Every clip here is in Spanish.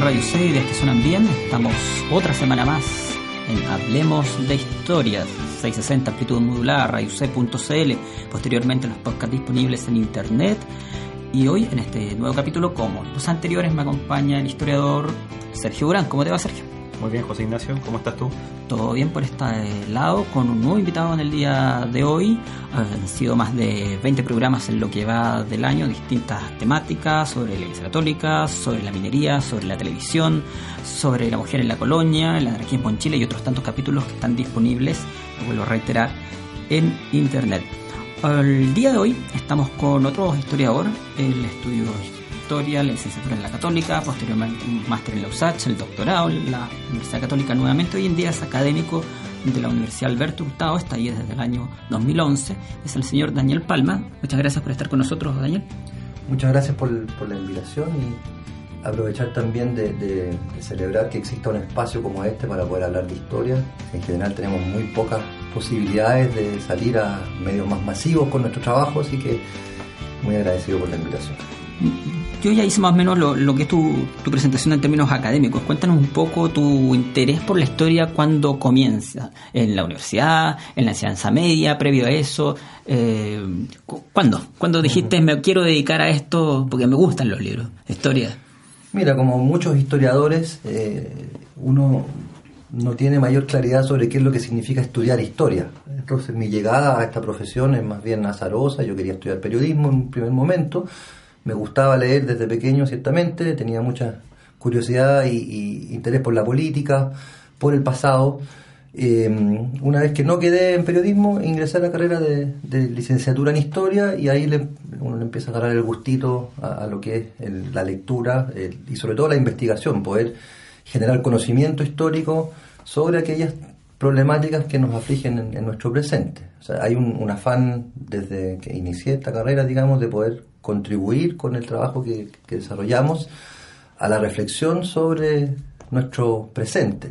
Radio C de Este Suenan Bien, estamos otra semana más en Hablemos de Historias, 660 amplitud modular, radioc.cl, posteriormente los podcasts disponibles en internet y hoy en este nuevo capítulo, como los anteriores, me acompaña el historiador Sergio Durán. ¿Cómo te va Sergio? Muy bien, José Ignacio, ¿cómo estás tú? Todo bien por este lado, con un nuevo invitado en el día de hoy. Han sido más de 20 programas en lo que va del año, distintas temáticas sobre la Iglesia Católica, sobre la minería, sobre la televisión, sobre la mujer en la colonia, el anarquismo en Chile y otros tantos capítulos que están disponibles, lo vuelvo a reiterar, en internet. El día de hoy estamos con otro historiador, el estudio historia, la licenciatura en la Católica, posteriormente un máster en la USACH, el doctorado en la Universidad Católica nuevamente. Hoy en día es académico de la Universidad Alberto Hurtado, está ahí desde el año 2011. Es el señor Daniel Palma. Muchas gracias por estar con nosotros, Daniel. Muchas gracias por, por la invitación y aprovechar también de, de, de, celebrar que exista un espacio como este para poder hablar de historia. En general tenemos muy pocas posibilidades de salir a medios más masivos con nuestro trabajo, así que muy agradecido por la invitación yo ya hice más o menos lo, que es tu, tu, presentación en términos académicos. Cuéntanos un poco tu interés por la historia cuando comienza. ¿En la universidad? ¿En la enseñanza media? ¿Previo a eso? Eh, ¿Cuándo? ¿Cuándo dijiste me quiero dedicar a esto porque me gustan los libros? Historia. Mira, como muchos historiadores, eh, uno no tiene mayor claridad sobre qué es lo que significa estudiar historia. Entonces mi llegada a esta profesión es más bien azarosa. Yo quería estudiar periodismo en un primer momento me gustaba leer desde pequeño, ciertamente, tenía mucha curiosidad y, y interés por la política, por el pasado. Eh, una vez que no quedé en periodismo, ingresé a la carrera de, licenciatura en historia y ahí le, uno le empieza a agarrar el gustito a, lo que es el, la lectura y sobre todo la investigación, poder generar conocimiento histórico sobre aquellas problemáticas que nos afligen en, en nuestro presente. O sea, hay un, afán desde que inicié esta carrera, digamos, de poder contribuir con el trabajo que, que desarrollamos a la reflexión sobre nuestro presente.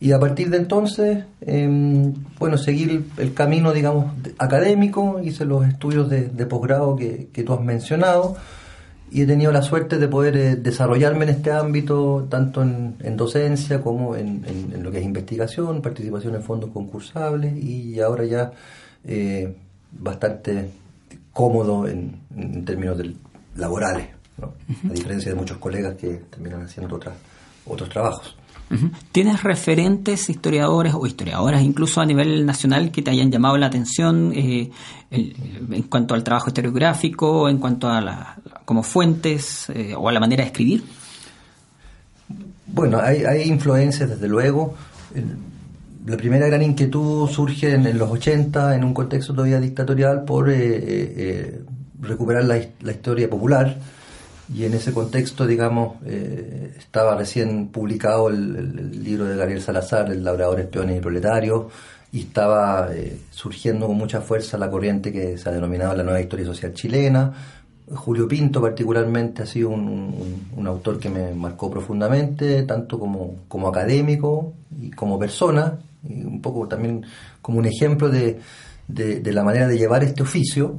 Y a partir de entonces, eh, bueno, seguir el camino, digamos, académico, hice los estudios de, de posgrado que, que, tú has mencionado y he tenido la suerte de poder eh, desarrollarme en este ámbito, tanto en, en docencia como en, en, en, lo que es investigación, participación en fondos concursables y ahora ya eh, bastante cómodo en, en términos del, laborales, ¿no? a diferencia de muchos colegas que terminan haciendo otras, otros trabajos. ¿Tienes referentes historiadores o historiadoras incluso a nivel nacional que te hayan llamado la atención eh, el, en cuanto al trabajo historiográfico, en cuanto a la, como fuentes eh, o a la manera de escribir? Bueno, hay, hay influencias desde luego. La primera gran inquietud surge en, en, los 80, en un contexto todavía dictatorial, por eh, recuperar la, la historia popular y en ese contexto, digamos, eh, estaba recién publicado el, libro de Gabriel Salazar, El labrador, espiones y proletarios, y estaba eh, surgiendo con mucha fuerza la corriente que se ha denominado la nueva historia social chilena. Julio Pinto particularmente ha sido un, un, autor que me marcó profundamente, tanto como, como académico y como persona, y un poco también como un ejemplo de, de la manera de llevar este oficio.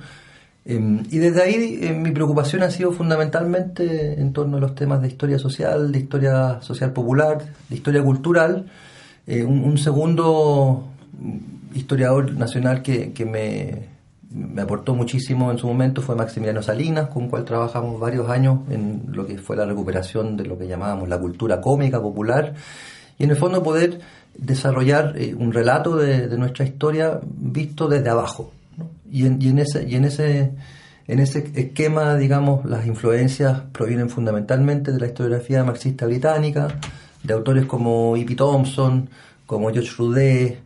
Eh, y desde ahí eh, mi preocupación ha sido fundamentalmente en torno a los temas de historia social, de historia social popular, de historia cultural. Eh, un, un, segundo historiador nacional que, que me, me, aportó muchísimo en su momento fue Maximiliano Salinas, con cual trabajamos varios años en lo que fue la recuperación de lo que llamábamos la cultura cómica popular. Y en el fondo poder desarrollar eh, un relato de nuestra historia visto desde abajo, y en, y en ese, y en ese, En ese esquema, digamos, las influencias provienen fundamentalmente de la historiografía marxista británica, de autores como E.P. Thompson, como George Rudé,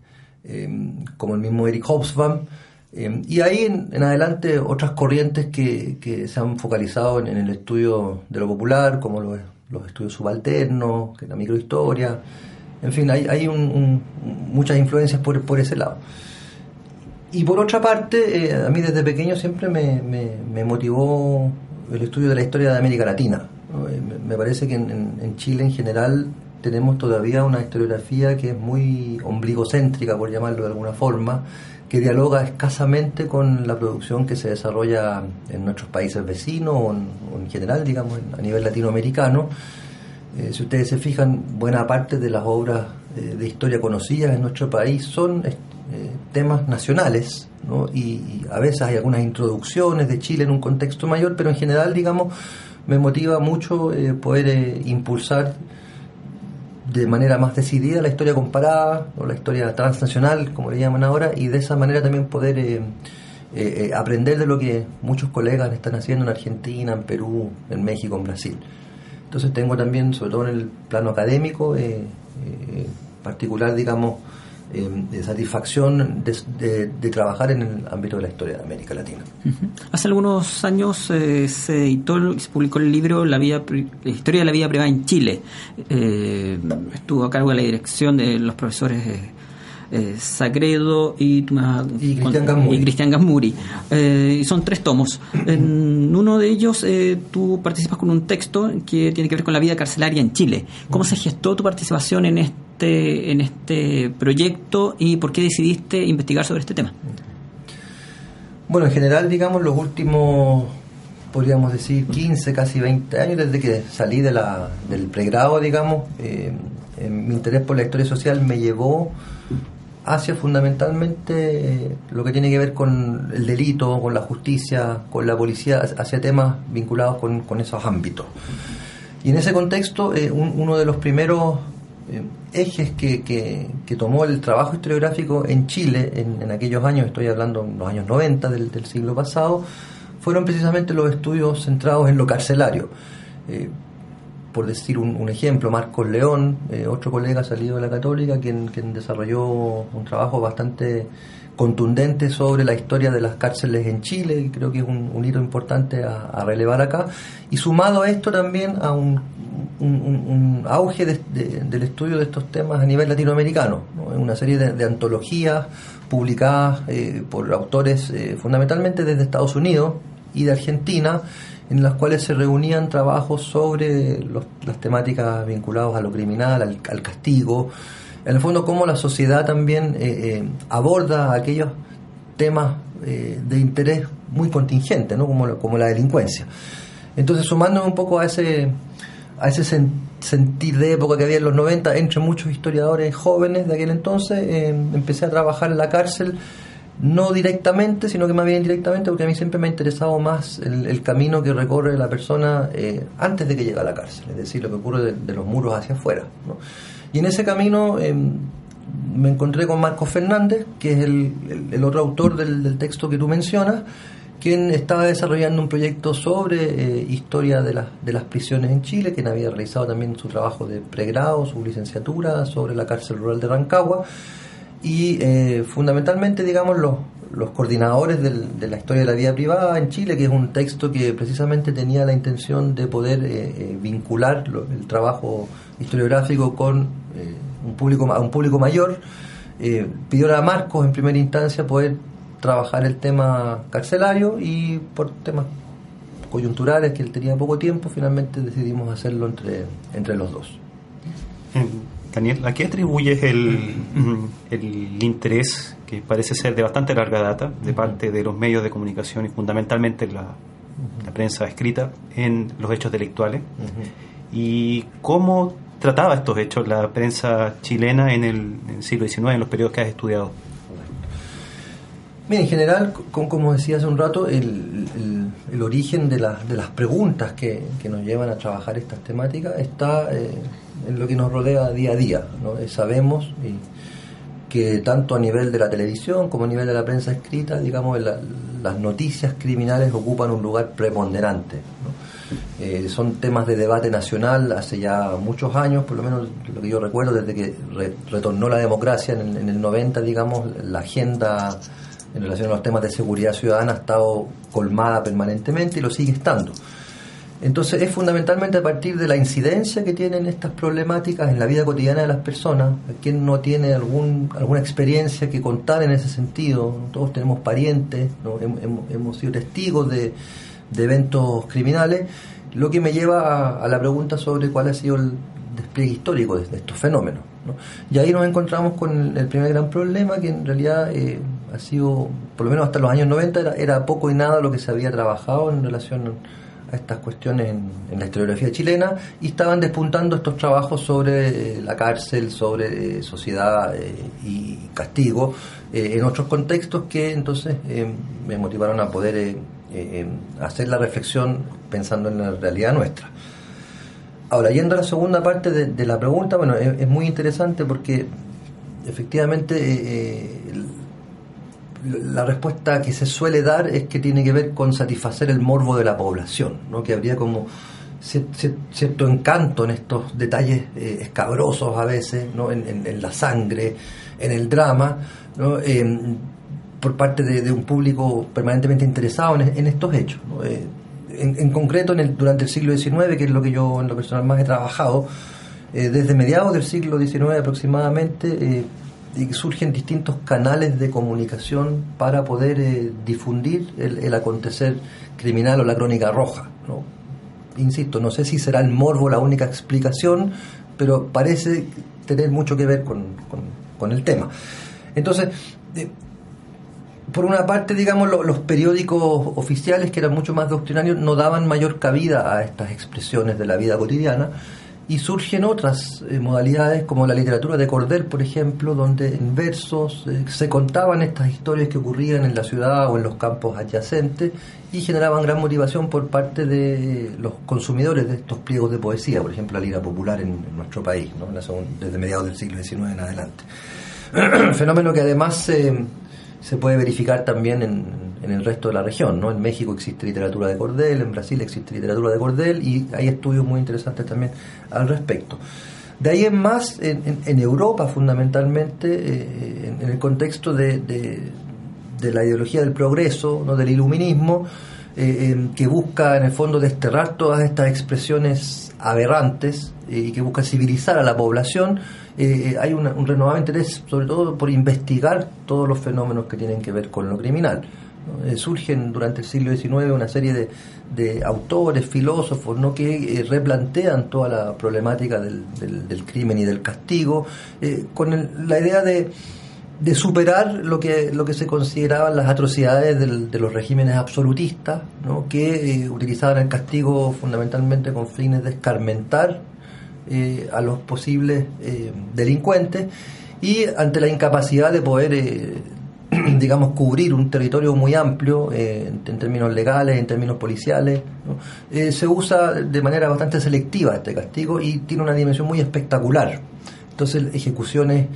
em, como el mismo Eric Hobsbawm, em, y ahí en, adelante otras corrientes que, se han focalizado en, el estudio de lo popular, como los, estudios subalternos, que la microhistoria, en fin, hay, hay muchas influencias por ese lado. Y por otra parte, eh, a mí desde pequeño siempre me, motivó el estudio de la historia de América Latina. Eh, me, parece que en, Chile en general tenemos todavía una historiografía que es muy ombligocéntrica, por llamarlo de alguna forma, que dialoga escasamente con la producción que se desarrolla en nuestros países vecinos o en, general, digamos, a nivel latinoamericano. Eh, si ustedes se fijan, buena parte de las obras de historia conocidas en nuestro país son eh, temas nacionales, y, a veces hay algunas introducciones de Chile en un contexto mayor, pero en general, digamos, me motiva mucho eh, poder eh, impulsar de manera más decidida la historia comparada, o la historia transnacional, como le llaman ahora, y de esa manera también poder aprender de lo que muchos colegas están haciendo en Argentina, en Perú, en México, en Brasil. Entonces tengo también, sobre todo en el plano académico, particular, digamos, eh, de satisfacción de, trabajar en el ámbito de la historia de América Latina. Hace algunos años eh, se editó, se publicó el libro La, vida, la historia de la vida privada en Chile. Eh, estuvo a cargo de la dirección de los profesores Sagredo y, Cristian Gamuri. y son tres tomos. En uno de ellos tú participas con un texto que tiene que ver con la vida carcelaria en Chile. ¿Cómo se gestó tu participación en este este, en este proyecto y por qué decidiste investigar sobre este tema? Bueno, en general, digamos, los últimos, podríamos decir, 15, casi 20 años, desde que salí de la, del pregrado, digamos, eh, mi interés por la historia social me llevó hacia fundamentalmente eh, lo que tiene que ver con el delito, con la justicia, con la policía, hacia temas vinculados con, con esos ámbitos. Y en ese contexto, eh, uno de los primeros eh, ejes que, que, tomó el trabajo historiográfico en Chile en, aquellos años, estoy hablando en los años 90 del, siglo pasado, fueron precisamente los estudios centrados en lo carcelario. Eh, por decir un, ejemplo, Marcos León, eh, otro colega salido de la Católica, quien desarrolló un trabajo bastante contundente sobre la historia de las cárceles en Chile, y creo que es un, hito importante a, relevar acá, y sumado a esto también a un, auge del estudio de estos temas a nivel latinoamericano, una serie de, antologías publicadas eh, por autores eh, fundamentalmente desde Estados Unidos y de Argentina, en las cuales se reunían trabajos sobre las temáticas vinculadas a lo criminal, al castigo, en el fondo cómo la sociedad también eh, eh, aborda aquellos temas eh, de interés muy contingente, ¿no? como, como la delincuencia. Entonces, sumándome un poco a ese, a ese sentir de época que había en los 90 entre muchos historiadores jóvenes de aquel entonces, empecé a trabajar en la cárcel, no directamente, sino que más bien indirectamente, porque a mí siempre me ha interesado más el, camino que recorre la persona antes de que llegue a la cárcel, es decir, lo que ocurre de, los muros hacia afuera. Y en ese camino em, me encontré con Marcos Fernández, que es el, otro autor del, texto que tú mencionas, quien estaba desarrollando un proyecto sobre eh, historia de, de las prisiones en Chile, quien había realizado también su trabajo de pregrado, su licenciatura sobre la cárcel rural de Rancagua, y eh, fundamentalmente, digamos, los, coordinadores de la historia de la vida privada en Chile, que es un texto que precisamente tenía la intención de poder eh, vincular el trabajo historiográfico con eh, un público a un público mayor, eh, pidió a Marcos en primera instancia poder trabajar el tema carcelario y por temas coyunturales que él tenía poco tiempo, finalmente decidimos hacerlo entre, entre los dos. Daniel, ¿a qué atribuyes el, el interés que parece ser de bastante larga data de parte de los medios de comunicación y fundamentalmente la, la prensa escrita en los hechos delictuales? ¿Y cómo trataba estos hechos la prensa chilena en el, siglo XIX, en los periodos que has estudiado? Bien, en general, como decía hace un rato, el, el, origen de, de, las preguntas que, que, nos llevan a trabajar estas temáticas está eh, en lo que nos rodea día a día. ¿no? Eh, sabemos que tanto a nivel de la televisión como a nivel de la prensa escrita, digamos, la, las noticias criminales ocupan un lugar preponderante. Eh, son temas de debate nacional hace ya muchos años, por lo menos lo que yo recuerdo, desde que retornó la democracia en, en el 90, digamos, la agenda en relación a los temas de seguridad ciudadana ha estado colmada permanentemente y lo sigue estando. Entonces es fundamentalmente a partir de la incidencia que tienen estas problemáticas en la vida cotidiana de las personas, quien no tiene algún, alguna experiencia que contar en ese sentido, todos tenemos parientes, hemos, sido testigos de, eventos criminales, lo que me lleva a, la pregunta sobre cuál ha sido el despliegue histórico de, estos fenómenos. Y ahí nos encontramos con el, primer gran problema, que en realidad eh, ha sido, por lo menos hasta los años 90, era, era poco y nada lo que se había trabajado en relación a estas cuestiones en, la historiografía chilena y estaban despuntando estos trabajos sobre eh, la cárcel, sobre eh, sociedad eh, y castigo en otros contextos que entonces me motivaron a poder hacer la reflexión pensando en la realidad nuestra. Ahora, yendo a la segunda parte de, la pregunta, bueno, es, muy interesante porque efectivamente la respuesta que se suele dar es que tiene que ver con satisfacer el morbo de la población, ¿no? que habría como cierto encanto en estos detalles eh, escabrosos a veces, ¿no? en, la sangre, en el drama, ¿no? Em, por parte de, un público permanentemente interesado en, estos hechos. Eh, en, concreto, en el, durante el siglo XIX, que es lo que yo en lo personal más he trabajado, eh, desde mediados del siglo XIX aproximadamente, y surgen distintos canales de comunicación para poder eh, difundir el, acontecer criminal o la crónica roja. ¿no? Insisto, no sé si será el morbo la única explicación, pero parece tener mucho que ver con, con, el tema. Entonces, eh, por una parte, digamos, los periódicos oficiales, que eran mucho más doctrinarios, no daban mayor cabida a estas expresiones de la vida cotidiana, y surgen otras eh, modalidades como la literatura de cordel, por ejemplo, donde en versos eh, se contaban estas historias que ocurrían en la ciudad o en los campos adyacentes y generaban gran motivación por parte de los consumidores de estos pliegos de poesía, por ejemplo, la lira popular en, nuestro país, ¿no? desde mediados del siglo XIX en adelante. Fenómeno que además se puede verificar también en, el resto de la región. ¿no? En México existe literatura de cordel, en Brasil existe literatura de cordel y hay estudios muy interesantes también al respecto. De ahí en más, en, Europa fundamentalmente, eh, en, el contexto de, la ideología del progreso, ¿no? del iluminismo, eh, que busca en el fondo desterrar todas estas expresiones aberrantes eh, y que busca civilizar a la población, eh, hay un renovado interés sobre todo por investigar todos los fenómenos que tienen que ver con lo criminal. Eh, surgen durante el siglo XIX una serie de, de autores, filósofos, ¿no? que eh, replantean toda la problemática del, del, crimen y del castigo, con la idea de, de, superar lo que, lo que se consideraban las atrocidades de los regímenes absolutistas, ¿no? que utilizaban el castigo fundamentalmente con fines de escarmentar eh, a los posibles eh, delincuentes y ante la incapacidad de poder, eh, digamos, cubrir un territorio muy amplio en, términos legales, en términos policiales, se usa de manera bastante selectiva este castigo y tiene una dimensión muy espectacular. Entonces, ejecuciones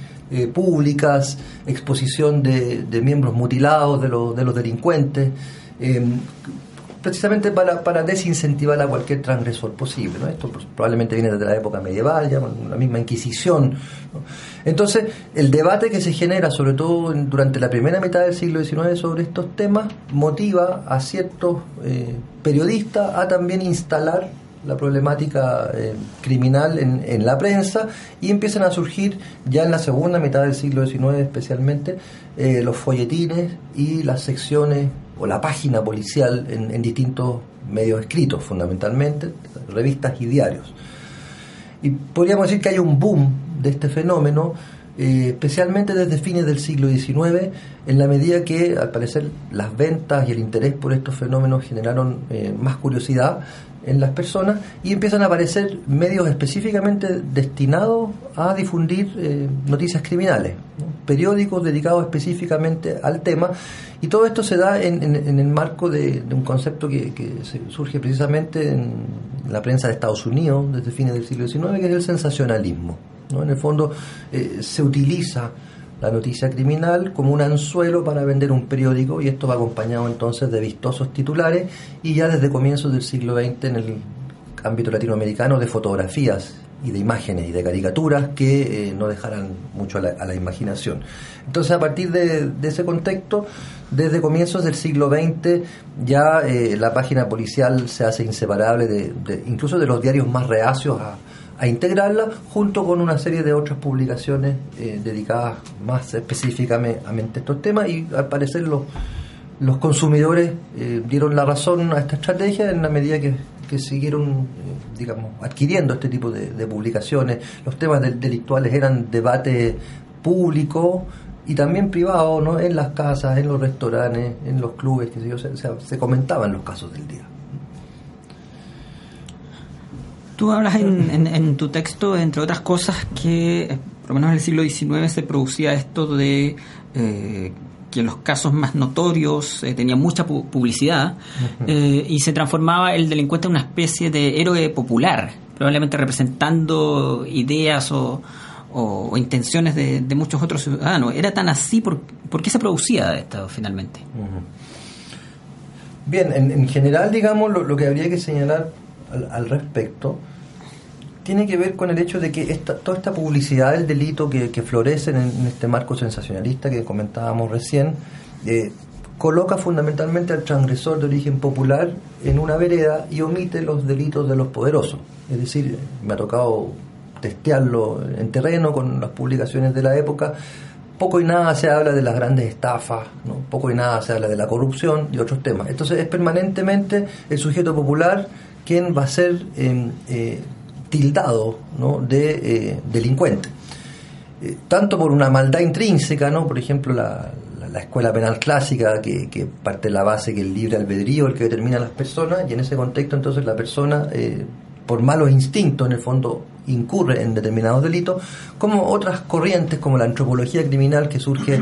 públicas, exposición de, miembros mutilados de, los de los delincuentes, precisamente para, para desincentivar a cualquier transgresor posible. ¿no? Esto pues, probablemente viene desde la época medieval, ya la misma Inquisición. Entonces, el debate que se genera, sobre todo durante la primera mitad del siglo XIX, sobre estos temas, motiva a ciertos eh, periodistas a también instalar la problemática eh, criminal en, en, la prensa y empiezan a surgir ya en la segunda mitad del siglo XIX especialmente eh, los folletines y las secciones o la página policial en, distintos medios escritos, fundamentalmente, revistas y diarios. Y podríamos decir que hay un boom de este fenómeno, eh, especialmente desde fines del siglo XIX, en la medida que, al parecer, las ventas y el interés por estos fenómenos generaron eh, más curiosidad en las personas y empiezan a aparecer medios específicamente destinados a difundir eh, noticias criminales, periódicos dedicados específicamente al tema y todo esto se da en, el marco de, un concepto que, surge precisamente en la prensa de Estados Unidos desde fines del siglo XIX, que es el sensacionalismo. ¿No? En el fondo eh, se utiliza la noticia criminal como un anzuelo para vender un periódico y esto va acompañado entonces de vistosos titulares y ya desde comienzos del siglo XX en el ámbito latinoamericano de fotografías y de imágenes y de caricaturas que eh, no dejaran mucho a la, imaginación. Entonces, a partir de, ese contexto, desde comienzos del siglo XX, ya eh, la página policial se hace inseparable de, incluso de los diarios más reacios a, a integrarla junto con una serie de otras publicaciones eh, dedicadas más específicamente a estos temas y al parecer los, los consumidores eh, dieron la razón a esta estrategia en la medida que, siguieron eh, digamos adquiriendo este tipo de, publicaciones los temas delictuales eran debate público y también privado ¿no? en las casas en los restaurantes en los clubes que se comentaban los casos del día Tú hablas en, tu texto, entre otras cosas, que eh, por lo menos en el siglo XIX se producía esto de eh, que los casos más notorios eh, tenían mucha publicidad y se transformaba el delincuente en una especie de héroe popular, probablemente representando ideas o, intenciones de, muchos otros ciudadanos. ¿Era tan así? ¿Por, qué se producía esto finalmente? Bien, en, general, digamos, lo, que habría que señalar al respecto tiene que ver con el hecho de que esta, toda esta publicidad del delito que, florece en, este marco sensacionalista que comentábamos recién, eh, coloca fundamentalmente al transgresor de origen popular en una vereda y omite los delitos de los poderosos. Es decir, me ha tocado testearlo en terreno con las publicaciones de la época. Poco y nada se habla de las grandes estafas, ¿no? poco y nada se habla de la corrupción y otros temas. Entonces es permanentemente el sujeto popular quien va a ser eh, eh, tildado de eh, delincuente. Eh, tanto por una maldad intrínseca, ¿no? por ejemplo, la, la, escuela penal clásica, que, parte de la base que el libre albedrío el que determina a las personas, y en ese contexto entonces la persona, por malos instintos, en el fondo incurre en determinados delitos, como otras corrientes como la antropología criminal que surge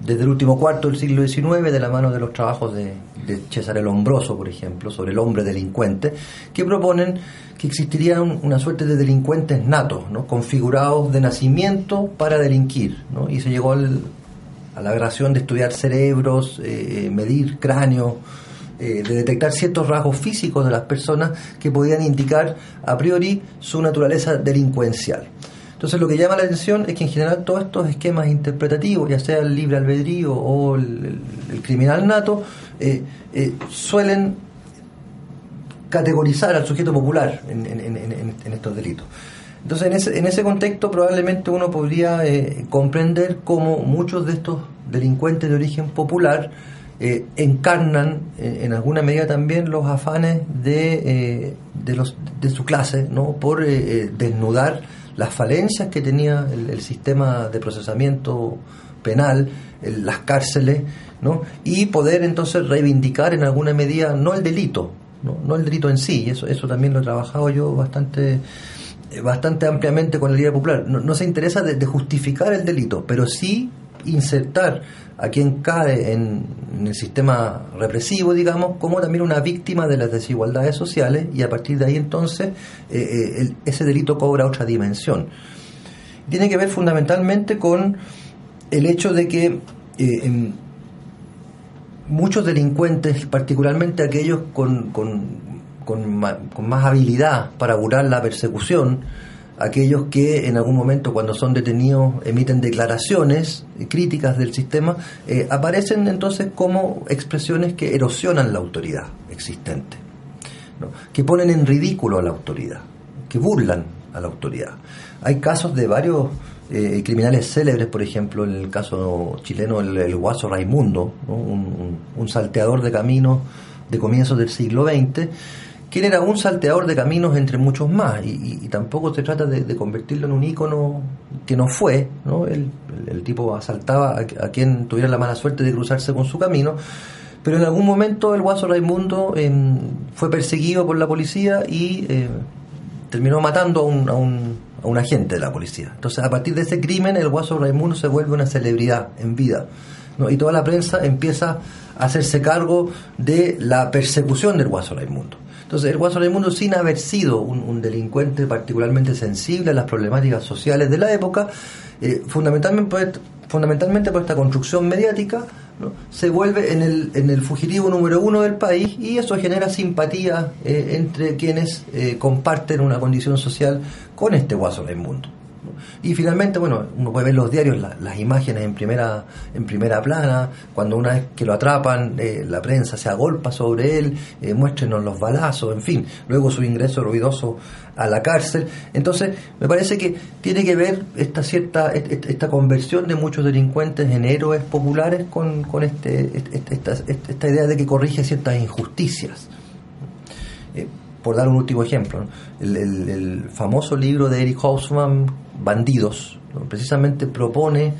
desde el último cuarto del siglo XIX, de la mano de los trabajos de, de Cesare Lombroso, por ejemplo, sobre el hombre delincuente, que proponen que existiría una suerte de delincuentes natos, ¿no? configurados de nacimiento para delinquir. ¿no? Y se llegó a la creación de estudiar cerebros, eh, medir cráneos, eh, de detectar ciertos rasgos físicos de las personas que podían indicar a priori su naturaleza delincuencial. Entonces lo que llama la atención es que en general todos estos esquemas interpretativos, ya sea el libre albedrío o el, criminal nato, eh, eh, suelen categorizar al sujeto popular en, estos delitos. Entonces, en ese, en ese, contexto probablemente uno podría eh, comprender cómo muchos de estos delincuentes de origen popular encarnan en alguna medida también los afanes de, de, los, de su clase, ¿no? por desnudar las falencias que tenía el, sistema de procesamiento penal, las cárceles, ¿no? y poder entonces reivindicar en alguna medida no el delito, no, el delito en sí, eso, eso también lo he trabajado yo bastante bastante ampliamente con el Liga Popular. No, se interesa de, justificar el delito, pero sí insertar a quien cae en, el sistema represivo, digamos, como también una víctima de las desigualdades sociales y a partir de ahí entonces eh, eh, ese delito cobra otra dimensión. Tiene que ver fundamentalmente con el hecho de que eh, muchos delincuentes, particularmente aquellos con, con, con, más habilidad para curar la persecución, aquellos que en algún momento cuando son detenidos emiten declaraciones críticas del sistema, eh, aparecen entonces como expresiones que erosionan la autoridad existente, que ponen en ridículo a la autoridad, que burlan a la autoridad. Hay casos de varios eh, criminales célebres, por ejemplo, en el caso chileno, el, guaso Raimundo, un, un salteador de caminos de comienzos del siglo XX, que era un salteador de caminos entre muchos más y, tampoco se trata de, convertirlo en un ícono que no fue, ¿no? El, tipo asaltaba a, quien tuviera la mala suerte de cruzarse con su camino, pero en algún momento el guaso Raimundo em, fue perseguido por la policía y eh, terminó matando a un, a, un, a un agente de la policía. Entonces a partir de ese crimen el guaso Raimundo se vuelve una celebridad en vida. Y toda la prensa empieza a hacerse cargo de la persecución del guaso Raimundo. Entonces, el Guaso Raimundo, sin haber sido un, delincuente particularmente sensible a las problemáticas sociales de la época, eh, fundamentalmente por esta construcción mediática, se vuelve en el, fugitivo número uno del país y eso genera simpatía eh, entre quienes eh, comparten una condición social con este guaso mundo y finalmente, bueno, uno puede ver los diarios, las imágenes en primera, en primera plana, cuando una vez que lo atrapan, eh, la prensa se agolpa sobre él, eh, muéstrenos los balazos, en fin, luego su ingreso ruidoso a la cárcel. Entonces, me parece que tiene que ver esta cierta, esta conversión de muchos delincuentes en héroes populares con, con este, esta, esta idea de que corrige ciertas injusticias. Por dar un último ejemplo, el, famoso libro de Eric Hausmann, bandidos, precisamente propone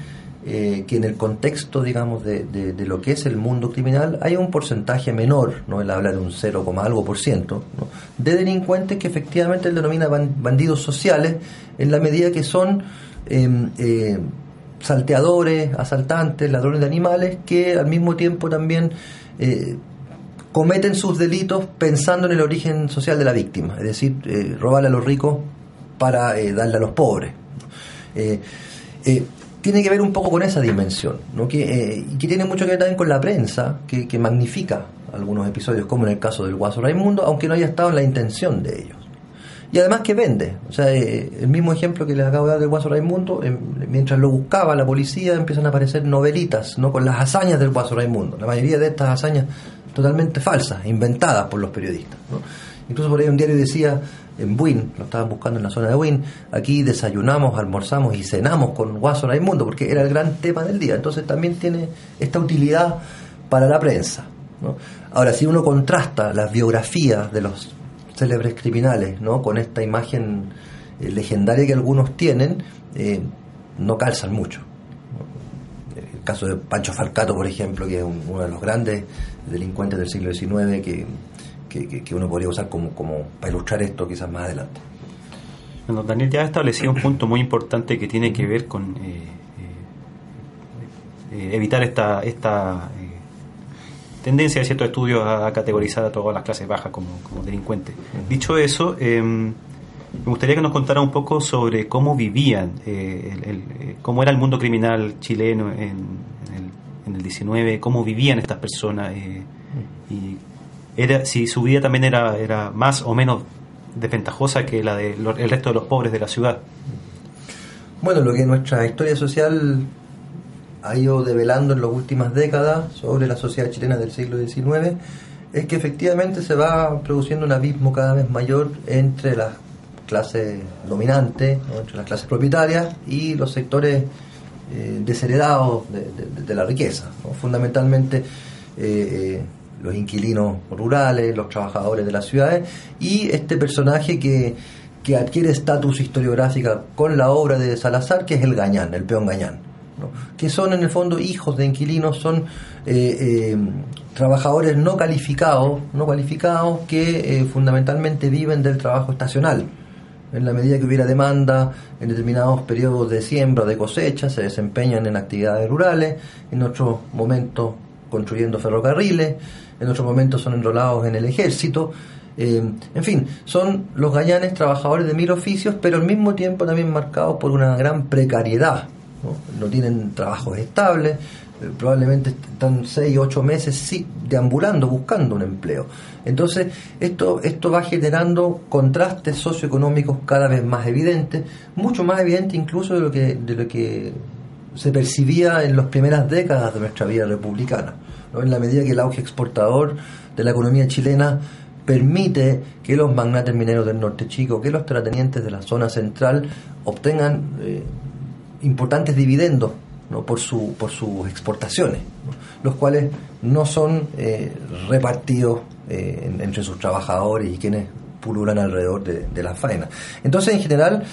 eh, que en el contexto, digamos, de, de, lo que es el mundo criminal hay un porcentaje menor, ¿no? él habla de un 0, algo por ciento, de delincuentes que efectivamente él denomina bandidos sociales en la medida que son em, eh, salteadores, asaltantes, ladrones de animales, que al mismo tiempo también eh, cometen sus delitos pensando en el origen social de la víctima, es decir, robarle a los ricos para darle a los pobres. Eh, eh, tiene que ver un poco con esa dimensión, ¿no? que, eh, que tiene mucho que ver también con la prensa, que, magnifica algunos episodios, como en el caso del Guaso Raimundo, aunque no haya estado en la intención de ellos. Y además que vende, o sea, el mismo ejemplo que les acabo de dar del Guaso Raimundo, mientras lo buscaba la policía empiezan a aparecer novelitas, ¿no? con las hazañas del Guaso Raimundo, la mayoría de estas hazañas totalmente falsas, inventadas por los periodistas. Incluso por ahí un diario decía, en Buin, lo estaban buscando en la zona de Buin, aquí desayunamos, almorzamos y cenamos con Guaso Raimundo, porque era el gran tema del día. Entonces también tiene esta utilidad para la prensa. Ahora, si uno contrasta las biografías de los célebres criminales ¿no? con esta imagen eh, legendaria que algunos tienen, eh, no calzan mucho. El caso de Pancho Falcato, por ejemplo, que es uno de los grandes delincuentes del siglo XIX, que que, uno podría usar como, como para ilustrar esto quizás más adelante. Bueno, Daniel ya ha establecido un punto muy importante que tiene que ver con eh, eh, eh, evitar esta, esta tendencia de ciertos estudios a categorizar a todas las clases bajas como, delincuentes. Dicho eso, em, me gustaría que nos contara un poco sobre cómo vivían, cómo era el mundo criminal chileno en, el, en el 19, cómo vivían estas personas y era si su vida también era, era más o menos desventajosa que la del resto de los pobres de la ciudad. Bueno, lo que nuestra historia social ha ido develando en las últimas décadas sobre la sociedad chilena del siglo XIX es que efectivamente se va produciendo un abismo cada vez mayor entre las clases dominantes, entre las clases propietarias y los sectores eh, desheredados de, la riqueza. Fundamentalmente eh, eh, los inquilinos rurales, los trabajadores de las ciudades, y este personaje que, que adquiere estatus historiográfica con la obra de Salazar, que es el Gañán, el peón Gañán, que son en el fondo hijos de inquilinos, son eh, trabajadores no calificados, no calificados que fundamentalmente viven del trabajo estacional. En la medida que hubiera demanda en determinados periodos de siembra o de cosecha, se desempeñan en actividades rurales, en otros momentos construyendo ferrocarriles, en otros momentos son enrolados en el ejército. Eh, en fin, son los gallanes trabajadores de mil oficios, pero al mismo tiempo también marcados por una gran precariedad. No, tienen trabajos estables, probablemente están seis, ocho meses sí, deambulando, buscando un empleo. Entonces, esto, esto va generando contrastes socioeconómicos cada vez más evidentes, mucho más evidentes incluso de lo que, de lo que se percibía en las primeras décadas de nuestra vida republicana en la medida que el auge exportador de la economía chilena permite que los magnates mineros del norte chico, que los terratenientes de la zona central obtengan eh, importantes dividendos por, su, por sus exportaciones, los cuales no son eh, repartidos eh, entre sus trabajadores y quienes pululan alrededor de, de la faena. Entonces, en general,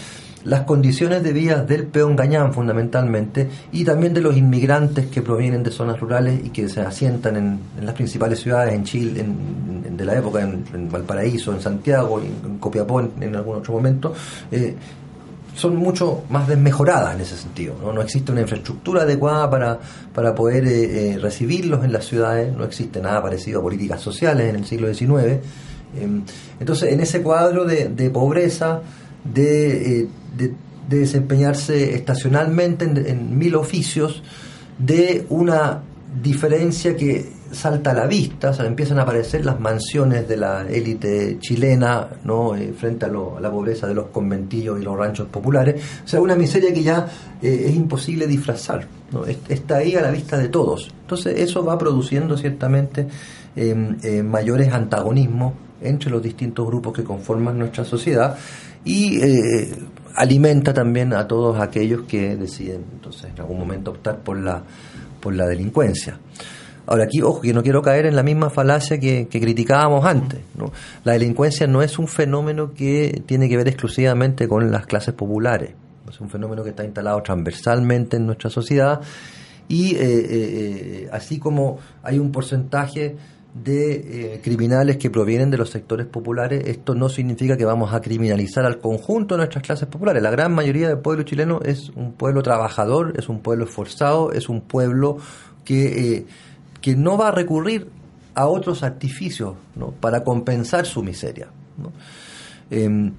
las condiciones de vida del peón gañán fundamentalmente y también de los inmigrantes que provienen de zonas rurales y que se asientan en, las principales ciudades en Chile en, de la época, en, Valparaíso, en Santiago, en, Copiapó en, algún otro momento, eh, son mucho más desmejoradas en ese sentido. No, existe una infraestructura adecuada para, para poder eh, eh, recibirlos en las ciudades, no existe nada parecido a políticas sociales en el siglo XIX. entonces, en ese cuadro de, de pobreza, de, de desempeñarse estacionalmente en, mil oficios, de una diferencia que salta a la vista, o sea, empiezan a aparecer las mansiones de la élite chilena ¿no? Eh, frente a, la pobreza de los conventillos y los ranchos populares, o sea, una miseria que ya eh, es imposible disfrazar, está ahí a la vista de todos. Entonces eso va produciendo ciertamente em, eh, mayores antagonismos entre los distintos grupos que conforman nuestra sociedad y alimenta también a todos aquellos que deciden entonces en algún momento optar por la por la delincuencia. Ahora aquí, ojo, que no quiero caer en la misma falacia que, criticábamos antes. La delincuencia no es un fenómeno que tiene que ver exclusivamente con las clases populares. Es un fenómeno que está instalado transversalmente en nuestra sociedad y eh, eh, eh, así como hay un porcentaje de criminales que provienen de los sectores populares, esto no significa que vamos a criminalizar al conjunto de nuestras clases populares. La gran mayoría del pueblo chileno es un pueblo trabajador, es un pueblo esforzado, es un pueblo que que no va a recurrir a otros artificios para compensar su miseria. Em,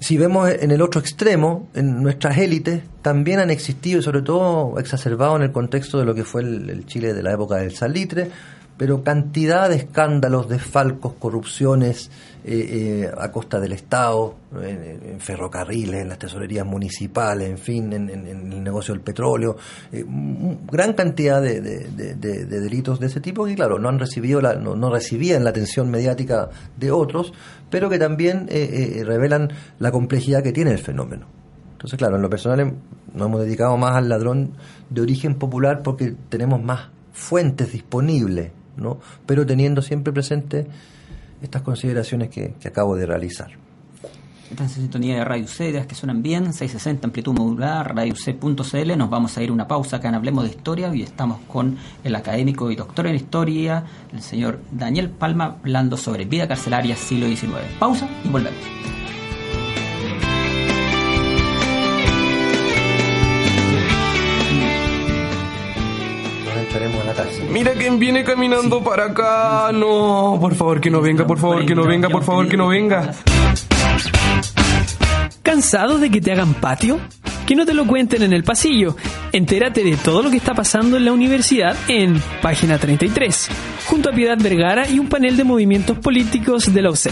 si vemos en el otro extremo, en nuestras élites también han existido y sobre todo exacerbado en el contexto de lo que fue el Chile de la época del salitre, pero cantidad de escándalos, desfalcos, corrupciones eh, eh, a costa del Estado, en, ferrocarriles, en las tesorerías municipales, en fin, en, el negocio del petróleo, eh, gran cantidad de, delitos de ese tipo que, claro, no han recibido la, no, no recibían la atención mediática de otros, pero que también revelan la complejidad que tiene el fenómeno. Entonces, claro, en lo personal nos hemos dedicado más al ladrón de origen popular porque tenemos más fuentes disponibles ¿no? pero teniendo siempre presente estas consideraciones que, acabo de realizar. Esta en sintonía de Radio C, ideas que suenan bien, 660 amplitud modular, radioc.cl. Nos vamos a ir una pausa acá en Hablemos de Historia y estamos con el académico y doctor en Historia, el señor Daniel Palma, hablando sobre vida carcelaria siglo XIX. Pausa y volvemos. Mira quién viene caminando para acá. No, por favor que no venga, por favor que no venga, por favor que no venga. ¿Cansado de que te hagan patio? Que no te lo cuenten en el pasillo. Entérate de todo lo que está pasando en la universidad en página 33, junto a Piedad Vergara y un panel de movimientos políticos de la UC.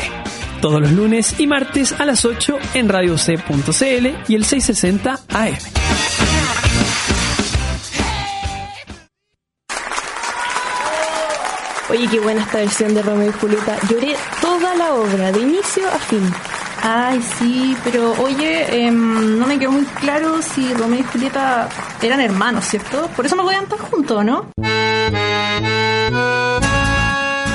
Todos los lunes y martes a las 8 en radioc.cl y el 660 AM. Oye, qué buena esta versión de Romeo y Julieta. Lloré toda la obra, de inicio a fin. Ay, sí, pero oye, em, no me quedó muy claro si Romeo y Julieta eran hermanos, ¿cierto? Por eso no podían estar juntos, ¿no?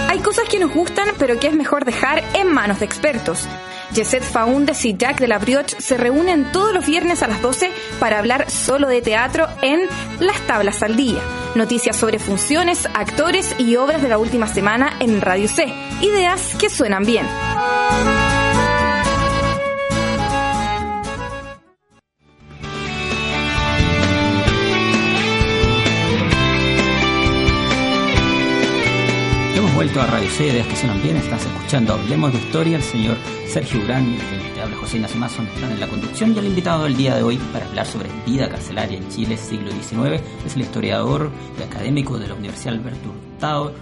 Hay cosas que nos gustan, pero que es mejor dejar en manos de expertos. Jesset Faundes y Jack de la Brioche se reúnen todos los viernes a las 12 para hablar solo de teatro en Las Tablas al Día. Noticias sobre funciones, actores y obras de la última semana en Radio C. Ideas que suenan bien. Vuelto a Radio C, que suenan bien. Estás escuchando Hablemos de Historia, el señor Sergio Urán, te habla José Ignacio Mason, están en la conducción y el invitado del día de hoy para hablar sobre vida carcelaria en Chile siglo XIX es el historiador y académico de la Universidad Alberto Hurtado,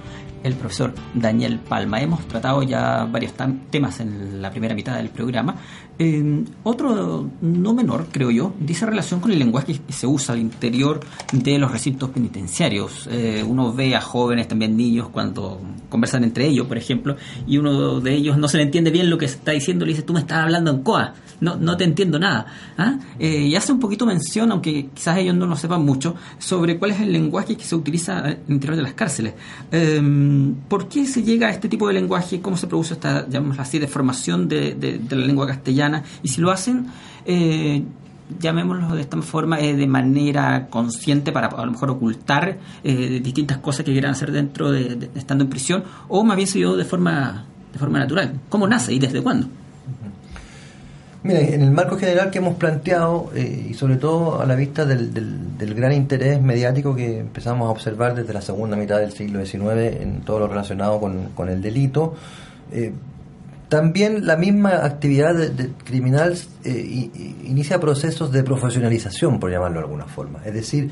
el profesor Daniel Palma. Hemos tratado ya varios temas en la primera mitad del programa. Eh, otro no menor, creo yo, dice relación con el lenguaje que se usa al interior de los recintos penitenciarios. Eh, uno ve a jóvenes, también niños, cuando conversan entre ellos, por ejemplo, y uno de ellos no se le entiende bien lo que está diciendo, le dice, tú me estás hablando en coa no, no te entiendo nada. ¿ah? Eh, y hace un poquito mención, aunque quizás ellos no lo sepan mucho, sobre cuál es el lenguaje que se utiliza el interior de las cárceles. Em, ¿Por qué se llega a este tipo de lenguaje? ¿Cómo se produce esta, llamémoslo así, deformación de, de, la lengua castellana? Y si lo hacen... Eh, llamémoslo de esta forma, eh, de manera consciente para a lo mejor ocultar distintas cosas que quieran hacer dentro de, estando en prisión, o más bien se dio de forma, de forma natural. ¿Cómo nace y desde cuándo? Mira, en el marco general que hemos planteado, eh, y sobre todo a la vista del, del, gran interés mediático que empezamos a observar desde la segunda mitad del siglo XIX en todo lo relacionado con, con el delito, eh, también la misma actividad de- de criminal eh, inicia procesos de profesionalización, por llamarlo de alguna forma. Es decir,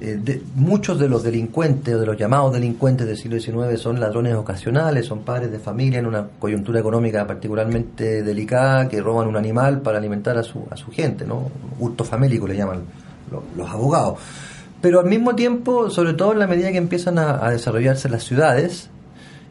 eh, de- muchos de los delincuentes o de los llamados delincuentes del siglo XIX son ladrones ocasionales, son padres de familia en una coyuntura económica particularmente delicada que roban un animal para alimentar a su, a su gente, ¿no? Hurto famélico le llaman lo- los abogados. Pero al mismo tiempo, sobre todo en la medida que empiezan a desarrollarse las ciudades,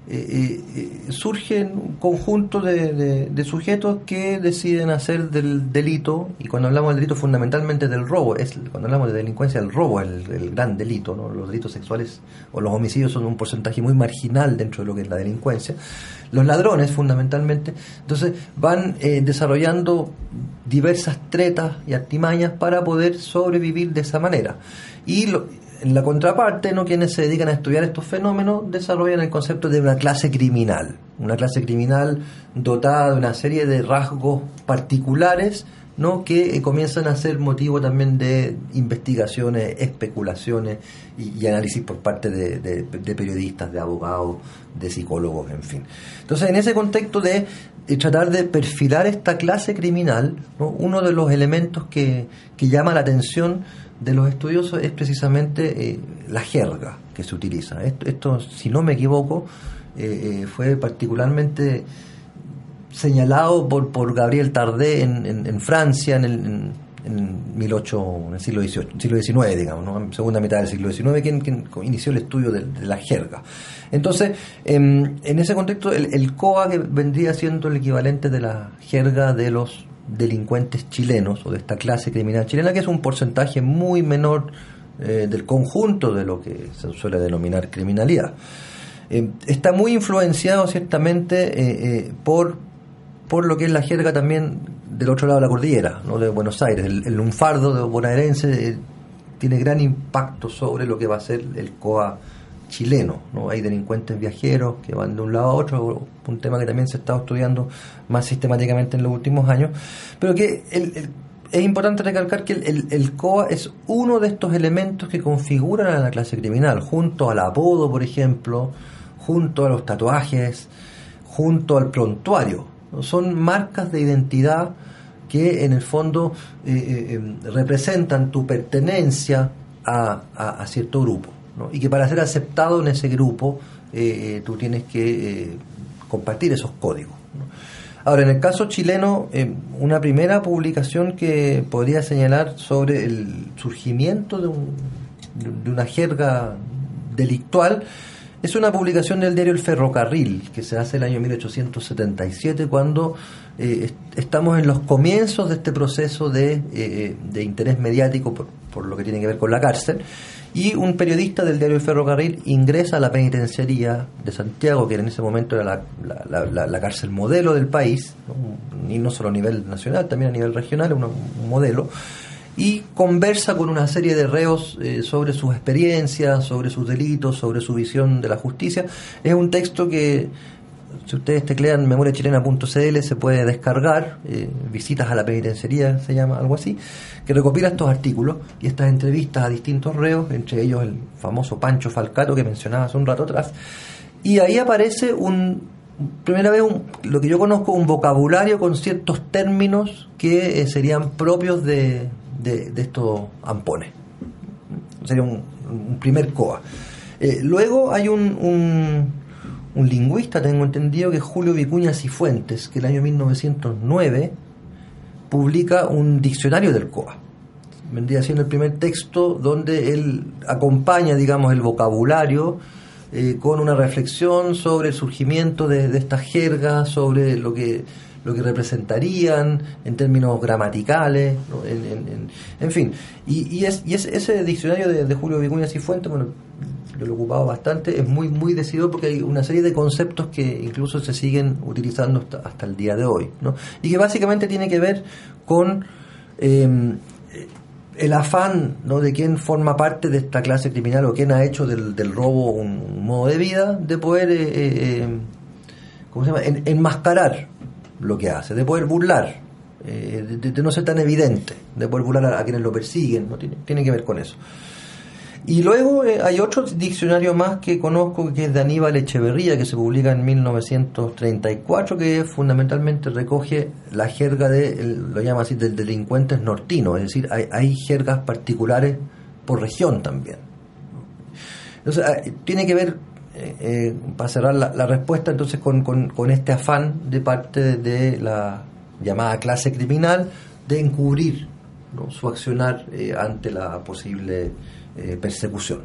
eh, eh, eh, surgen un conjunto de, sujetos que deciden hacer del delito, y cuando hablamos del delito fundamentalmente del robo, es cuando hablamos de delincuencia, el robo es el, el gran delito, ¿no? los delitos sexuales o los homicidios son un porcentaje muy marginal dentro de lo que es la delincuencia, los ladrones fundamentalmente, entonces van eh, desarrollando diversas tretas y artimañas para poder sobrevivir de esa manera. Y lo- en la contraparte, ¿no? quienes se dedican a estudiar estos fenómenos desarrollan el concepto de una clase criminal, una clase criminal dotada de una serie de rasgos particulares ¿no? que eh, comienzan a ser motivo también de investigaciones, especulaciones y, análisis por parte de, de- de periodistas, de abogados, de psicólogos, en fin. Entonces, en ese contexto de eh, tratar de perfilar esta clase criminal, ¿no? uno de los elementos que, que llama la atención de los estudiosos es precisamente eh, la jerga que se utiliza. Esto, si no me equivoco, eh, eh, fue particularmente señalado por, por Gabriel Tardé en, en- en Francia en el, en, en 18, en el siglo XVIII, siglo XIX, digamos, ¿no? segunda mitad del siglo XIX, quien, inició el estudio de, la jerga. Entonces, em, en ese contexto, el, el COA vendría siendo el equivalente de la jerga de los delincuentes chilenos o de esta clase criminal chilena, que es un porcentaje muy menor eh, del conjunto de lo que se suele denominar criminalidad. Eh, está muy influenciado ciertamente eh, por, por lo que es la jerga también del otro lado de la cordillera, ¿no? de Buenos Aires. El, el lunfardo de bonaerense tiene gran impacto sobre lo que va a ser el COA chileno. ¿no? Hay delincuentes viajeros que van de un lado a otro, un tema que también se está estudiando más sistemáticamente en los últimos años, pero que es importante recalcar que el, COA es uno de estos elementos que configuran a la clase criminal, junto al apodo, por ejemplo, junto a los tatuajes, junto al prontuario. Son marcas de identidad que en el fondo eh, eh, eh, representan tu pertenencia a cierto grupo. Y que para ser aceptado en ese grupo eh, eh, tú tienes que eh, compartir esos códigos. Ahora, en el caso chileno, eh, una primera publicación que podría señalar sobre el surgimiento de, un- de- una jerga delictual es una publicación del diario El Ferrocarril, que se hace el año 1877, cuando eh, est- estamos en los comienzos de este proceso de, eh, de interés mediático por, lo que tiene que ver con la cárcel, y un periodista del diario El Ferrocarril ingresa a la penitenciaría de Santiago, que en ese momento era la, cárcel modelo del país, y no solo a nivel nacional, también a nivel regional, una- un modelo, y conversa con una serie de reos eh, sobre sus experiencias, sobre sus delitos, sobre su visión de la justicia. Es un texto que, si ustedes teclean memoriachilena.cl, se puede descargar, eh, visitas a la penitenciaría, se llama algo así, que recopila estos artículos y estas entrevistas a distintos reos, entre ellos el famoso Pancho Falcato que mencionaba hace un rato atrás. Y ahí aparece un, primera vez un- lo que yo conozco, un vocabulario con ciertos términos que eh, serían propios de, de- estos ampones. Sería un, primer COA. Eh, luego hay un, un lingüista, tengo entendido, que es Julio Vicuña Cifuentes, que el año 1909 publica un diccionario del COA. Vendría siendo el primer texto donde él acompaña, digamos, el vocabulario eh, con una reflexión sobre el surgimiento de, estas jergas, sobre lo que lo que representarían en términos gramaticales, en, fin. Y es- ese diccionario de, de Julio Vicuña Cifuentes, bueno, yo lo he ocupado bastante, es muy, muy decidido porque hay una serie de conceptos que incluso se siguen utilizando hasta, hasta el día de hoy, ¿no? Y que básicamente tiene que ver con eh, el afán ¿no? de quien forma parte de esta clase criminal o quien ha hecho del, del robo un, modo de vida, de poder eh, eh, eh, ¿cómo se llama? En- enmascarar lo que hace, de poder burlar, eh, de, de no ser tan evidente, de poder burlar a, a quienes lo persiguen, ¿no? tiene, tiene que ver con eso. Y luego eh, hay otro diccionario más que conozco que es de Aníbal Echeverría, que se publica en 1934, que fundamentalmente recoge la jerga de, lo llama así, del delincuente nortino, es decir, hay, hay jergas particulares por región también. Entonces, eh, tiene que ver, eh, eh, para cerrar la, respuesta, entonces con, con- con este afán de parte de la llamada clase criminal de encubrir ¿no? su accionar eh, ante la posible eh, persecución.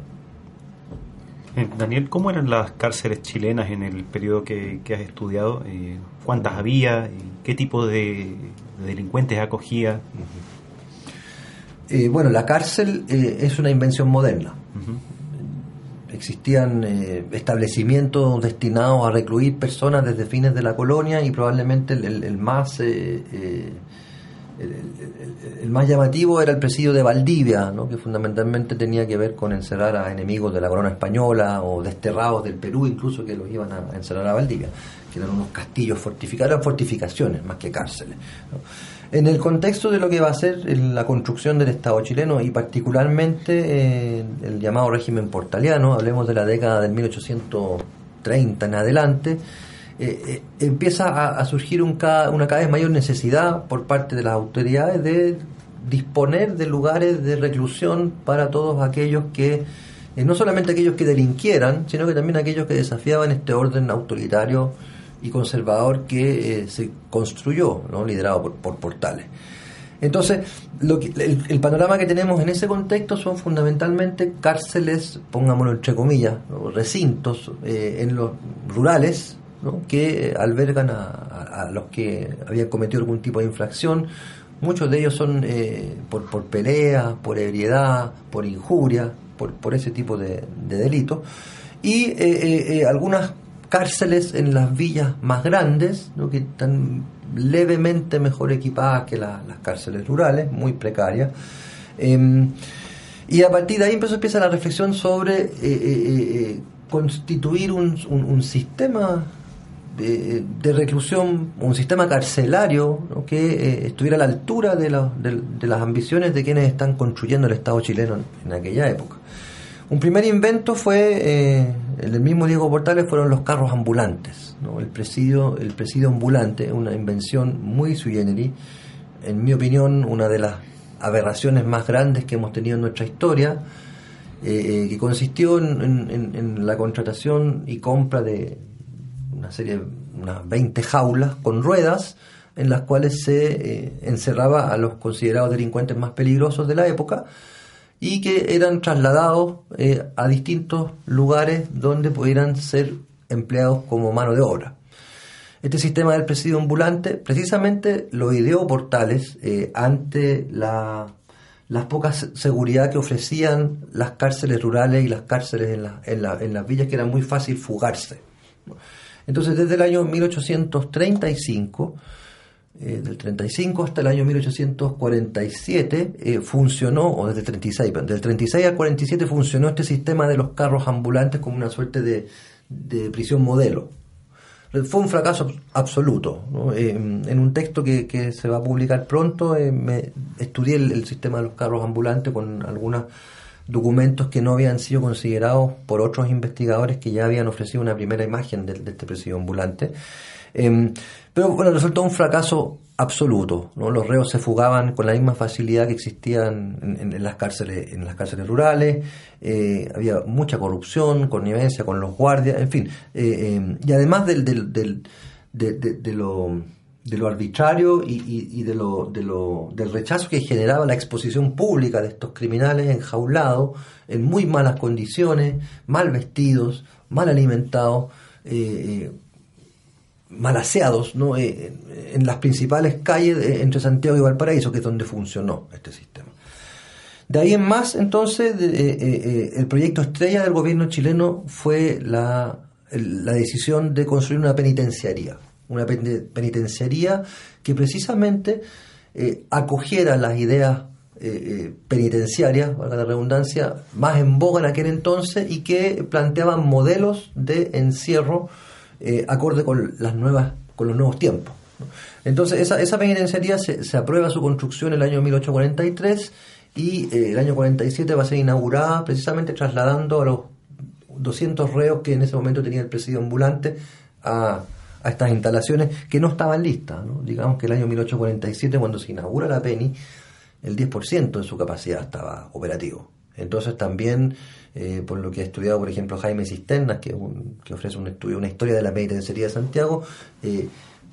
Eh, Daniel, ¿cómo eran las cárceles chilenas en el periodo que, que has estudiado? Eh, ¿Cuántas había? ¿Qué tipo de, de delincuentes acogía? Eh, bueno, la cárcel es una invención moderna. Existían eh, establecimientos destinados a recluir personas desde fines de la colonia y probablemente el, el- el más eh, eh, el, más llamativo era el presidio de Valdivia, que fundamentalmente tenía que ver con encerrar a enemigos de la corona española o desterrados del Perú, incluso que los iban a encerrar a Valdivia, que eran unos castillos fortificados, eran fortificaciones más que cárceles. En el contexto de lo que va a ser la construcción del Estado chileno y particularmente eh, el llamado régimen portaliano, hablemos de la década del 1830 en adelante, eh, eh, empieza a, surgir un ca- una cada vez mayor necesidad por parte de las autoridades de disponer de lugares de reclusión para todos aquellos que, eh, no solamente aquellos que delinquieran, sino que también aquellos que desafiaban este orden autoritario y conservador que se construyó, ¿no? liderado por, por portales. Entonces, lo que- el, panorama que tenemos en ese contexto son fundamentalmente cárceles, pongámoslo entre comillas, recintos en los rurales que eh, albergan a, los que habían cometido algún tipo de infracción. Muchos de ellos son eh, por, por pelea, por ebriedad, por injuria, por, ese tipo de, de delitos. Y eh, algunas cárceles en las villas más grandes, que están levemente mejor equipadas que la- las cárceles rurales, muy precarias. Em, y a partir de ahí empezó, empieza la reflexión sobre constituir un sistema de, reclusión, un sistema carcelario que eh, estuviera a la altura de, la- de- de las ambiciones de quienes están construyendo el Estado chileno en, aquella época. Un primer invento fue, eh, el del mismo Diego Portales, fueron los carros ambulantes. El, presidio, el presidio ambulante, una invención muy sui generis, en mi opinión, una de las aberraciones más grandes que hemos tenido en nuestra historia, eh, que consistió en la contratación y compra de una serie, unas 20 jaulas con ruedas, en las cuales se eh, encerraba a los considerados delincuentes más peligrosos de la época y que eran trasladados eh, a distintos lugares donde pudieran ser empleados como mano de obra. Este sistema del presidio ambulante precisamente lo ideó Portales eh, ante la, las pocas seguridad que ofrecían las cárceles rurales y las cárceles en, la- en, la- en las villas que era muy fácil fugarse. Entonces desde el año 1835 eh, del 35 hasta el año 1847 eh, funcionó, o desde el 36, perdón, del 36 al 47 funcionó este sistema de los carros ambulantes como una suerte de, de prisión modelo. Fue un fracaso abs- absoluto. Eh, en un texto que, que se va a publicar pronto, eh, me estudié el, sistema de los carros ambulantes con algunos documentos que no habían sido considerados por otros investigadores que ya habían ofrecido una primera imagen de, de este presidio ambulante. Eh, pero bueno, resultó un fracaso absoluto. ¿no? Los reos se fugaban con la misma facilidad que existían en, en- en las cárceles, en las cárceles rurales. eh, había mucha corrupción, connivencia con los guardias, en fin. eh, eh, y además del, del, del- de, de- de lo, de lo arbitrario y, y- y de lo, de lo, del rechazo que generaba la exposición pública de estos criminales enjaulados en muy malas condiciones, mal vestidos, mal alimentados. eh, eh, mal aseados ¿no? Eh, en las principales calles de- entre Santiago y Valparaíso, que es donde funcionó este sistema. De ahí en más, entonces, eh, eh, eh, el proyecto estrella del gobierno chileno fue la, la decisión de construir una penitenciaría, una pen- penitenciaría que precisamente eh, acogiera las ideas eh, eh, penitenciarias, valga la redundancia, más en boga en aquel entonces y que planteaban modelos de encierro acorde con las nuevas, con los nuevos tiempos. Entonces esa, penitenciaría se, se aprueba su construcción en el año 1843 y el año 47 va a ser inaugurada precisamente trasladando a los 200 reos que en ese momento tenía el presidio ambulante a, a estas instalaciones que no estaban listas. ¿no? Digamos que el año 1847, cuando se inaugura la PENI, el 10% de su capacidad estaba operativo. Entonces también, eh, por lo que ha estudiado, por ejemplo, Jaime Cisternas, que, un- que ofrece un estudio, una historia de la penitenciaría de Santiago, eh,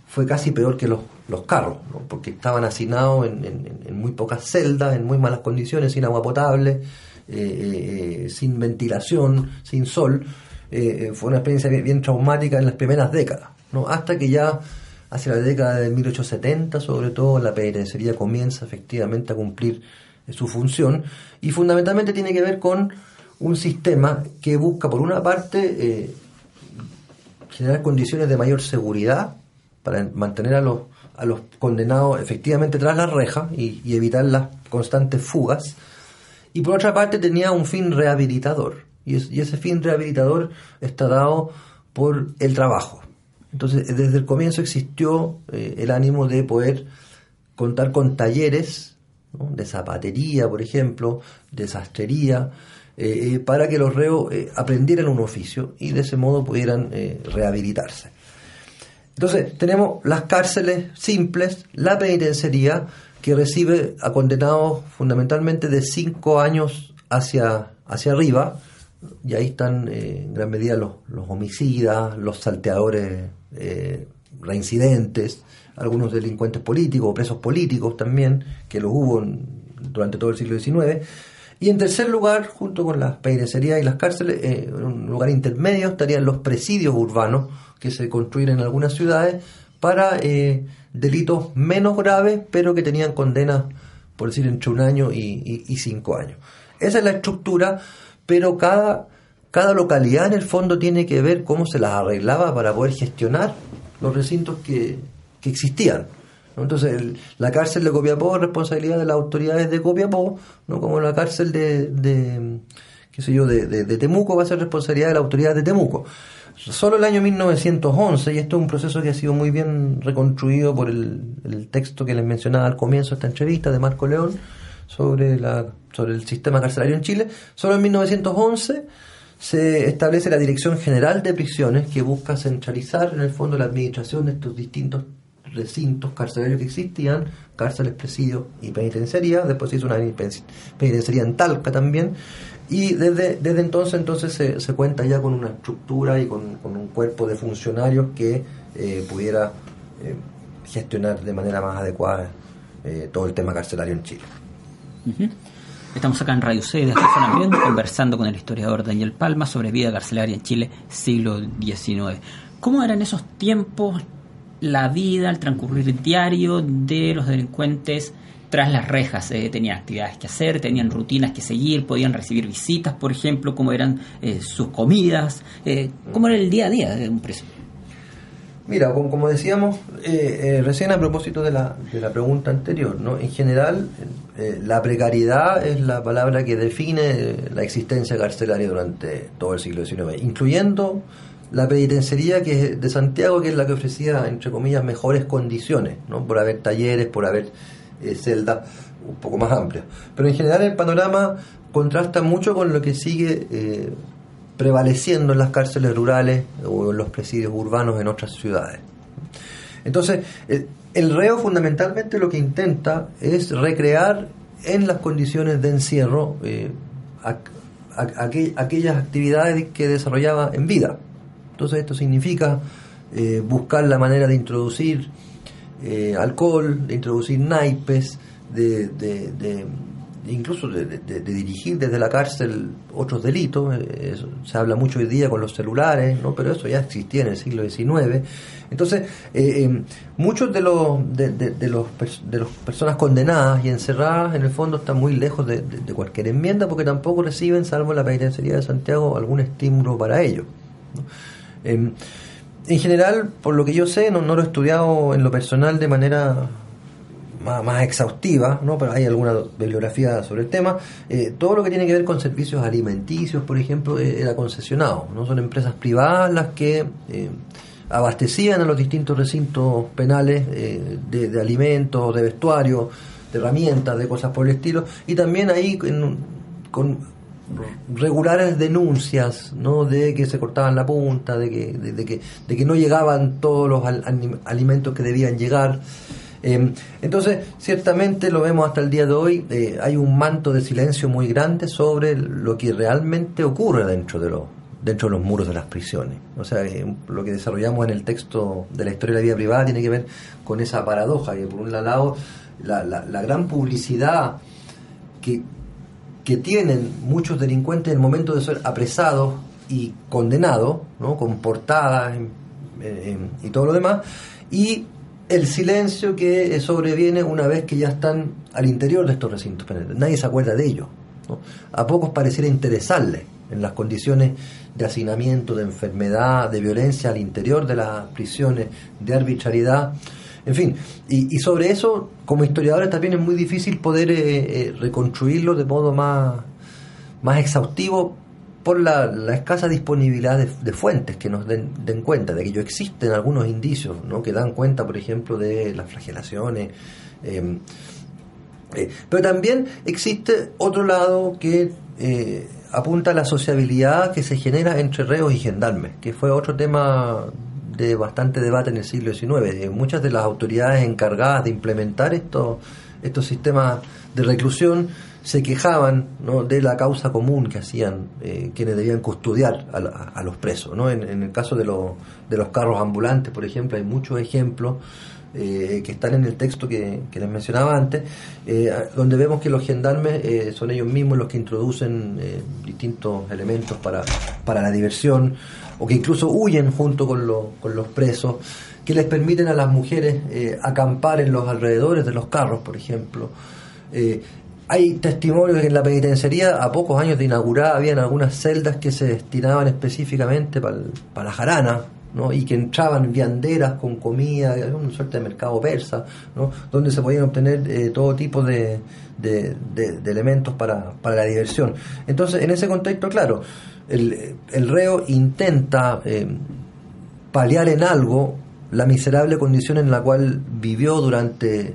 fue casi peor que los, los carros, porque estaban hacinados en, en- en muy pocas celdas, en muy malas condiciones, sin agua potable, eh, sin ventilación, sin sol. Fue una experiencia bien traumática en las primeras décadas, ¿no? hasta que ya hacia la década de 1870, sobre todo, la penitenciaría comienza efectivamente a cumplir eh, su función y fundamentalmente tiene que ver con un sistema que busca, por una parte, eh, generar condiciones de mayor seguridad para mantener a los, a los condenados efectivamente tras la reja y, evitar las constantes fugas. Y por otra parte tenía un fin rehabilitador. Y ese fin rehabilitador está dado por el trabajo. Entonces, desde el comienzo existió eh, el ánimo de poder contar con talleres de zapatería, por ejemplo, de sastrería, eh, eh, para que los reos aprendieran un oficio y de ese modo pudieran eh, rehabilitarse. Entonces, tenemos las cárceles simples, la penitenciaría, que recibe a condenados fundamentalmente de 5 años hacia, hacia arriba, y ahí están eh, en gran medida los, los homicidas, los salteadores eh, reincidentes, algunos delincuentes políticos, presos políticos también, que los hubo durante todo el siglo XIX. Y en tercer lugar, junto con las penitenciarías y las cárceles, eh, en un lugar intermedio estarían los presidios urbanos que se construyen en algunas ciudades para eh, delitos menos graves, pero que tenían condenas, por decir, entre un año y- y cinco años. Esa es la estructura, pero cada, cada localidad en el fondo tiene que ver cómo se las arreglaba para poder gestionar los recintos que, que existían. Entonces, el- la cárcel de Copiapó es responsabilidad de las autoridades de Copiapó, no como la cárcel de, de qué sé yo, de, de- Temuco va a ser responsabilidad de la autoridad de Temuco. Solo el año 1911, y esto es un proceso que ha sido muy bien reconstruido por el, el texto que les mencionaba al comienzo de esta entrevista de Marco León sobre, la, sobre el sistema carcelario en Chile, solo en 1911 se establece la Dirección General de Prisiones que busca centralizar en el fondo la administración de estos distintos recintos carcelarios que existían, cárceles, presidios y penitenciaría, después se hizo una peniten- penitenciaría en Talca también, y desde, desde entonces entonces se, se cuenta ya con una estructura y con, con un cuerpo de funcionarios que eh, pudiera eh, gestionar de manera más adecuada eh, todo el tema carcelario en Chile. Estamos acá en Radio C de Ambiente conversando con el historiador Daniel Palma sobre vida carcelaria en Chile, siglo XIX. ¿Cómo eran esos tiempos, la vida, el transcurrir diario de los delincuentes tras las rejas? Eh, tenían actividades que hacer, tenían rutinas que seguir, podían recibir visitas, por ejemplo, cómo eran eh, sus comidas, eh, cómo era el día a día de un preso. Mira, como, decíamos eh, eh, recién a propósito de la, de la pregunta anterior, ¿no? en general eh, la precariedad es la palabra que define la existencia carcelaria durante todo el siglo XIX, incluyendo la penitenciaría que de Santiago, que es la que ofrecía, entre comillas, mejores condiciones, ¿no? por haber talleres, por haber celdas un poco más amplias. Pero en general el panorama contrasta mucho con lo que sigue prevaleciendo en las cárceles rurales o en los presidios urbanos en otras ciudades. Entonces, el, el reo fundamentalmente lo que intenta es recrear en las condiciones de encierro eh, aqu- aqu- aquellas actividades que desarrollaba en vida. Entonces esto significa eh, buscar la manera de introducir eh, alcohol, de introducir naipes, de- incluso de, dirigir desde la cárcel otros delitos. eh, se habla mucho hoy día con los celulares, ¿no? pero eso ya existía en el siglo XIX. Entonces, eh, eh, muchos de los de, los de las personas condenadas y encerradas en el fondo están muy lejos de cualquier enmienda porque tampoco reciben, salvo la penitenciaría de Santiago, algún estímulo para ello. ¿no? Em, en general, por lo que yo sé, no, no lo he estudiado en lo personal de manera más, exhaustiva, ¿no? pero hay alguna bibliografía sobre el tema. eh, todo lo que tiene que ver con servicios alimenticios, por ejemplo, eh, era concesionado. ¿no? Son empresas privadas las que eh, abastecían a los distintos recintos penales eh, de, alimentos, de vestuario. de herramientas, de cosas por el estilo, y también ahí con regulares denuncias ¿no? de que se cortaban la punta, de que, de, de que, de que no llegaban todos los alimentos que debían llegar. Eh, entonces, ciertamente lo vemos hasta el día de hoy, eh, hay un manto de silencio muy grande sobre lo que realmente ocurre dentro de los dentro de los muros de las prisiones. O sea, eh, lo que desarrollamos en el texto de la historia de la vida privada tiene que ver con esa paradoja, que por un lado la, la- la gran publicidad que, que tienen muchos delincuentes en el momento de ser apresados y condenados, ¿no? con portadas en- y todo lo demás, y el silencio que sobreviene una vez que ya están al interior de estos recintos penales. Nadie se acuerda de ello. A pocos pareciera interesarles en las condiciones de hacinamiento, de enfermedad, de violencia al interior de las prisiones, de arbitrariedad. En fin, y, y sobre eso, como historiadores, también es muy difícil poder eh, eh, reconstruirlo de modo más, más exhaustivo por la, la escasa disponibilidad de, de fuentes que nos den, den cuenta de que ello existen algunos indicios ¿no? que dan cuenta, por ejemplo, de las flagelaciones. eh, eh, pero también existe otro lado que eh, apunta a la sociabilidad que se genera entre reos y gendarmes, que fue otro tema de bastante debate en el siglo XIX. Eh, muchas de las autoridades encargadas de implementar estos, estos sistemas de reclusión se quejaban ¿no? de la causa común que hacían eh, quienes debían custodiar a, la- a los presos. ¿no? En, el caso de, los de los carros ambulantes, por ejemplo, hay muchos ejemplos eh, que están en el texto que, les mencionaba antes, eh, donde vemos que los gendarmes son ellos mismos los que introducen distintos elementos para, para la diversión, o que incluso huyen junto con, los- con los presos, que les permiten a las mujeres eh, acampar en los alrededores de los carros, por ejemplo. Eh, hay testimonios que en la penitenciaría, a pocos años de inaugurada, habían algunas celdas que se destinaban específicamente para, la jarana, ¿no? y que entraban vianderas con comida, una suerte de mercado persa, ¿no? donde se podían obtener eh, todo tipo de, de- de- de elementos para, para la diversión. Entonces, en ese contexto, claro, el, el reo intenta paliar en algo la miserable condición en la cual vivió durante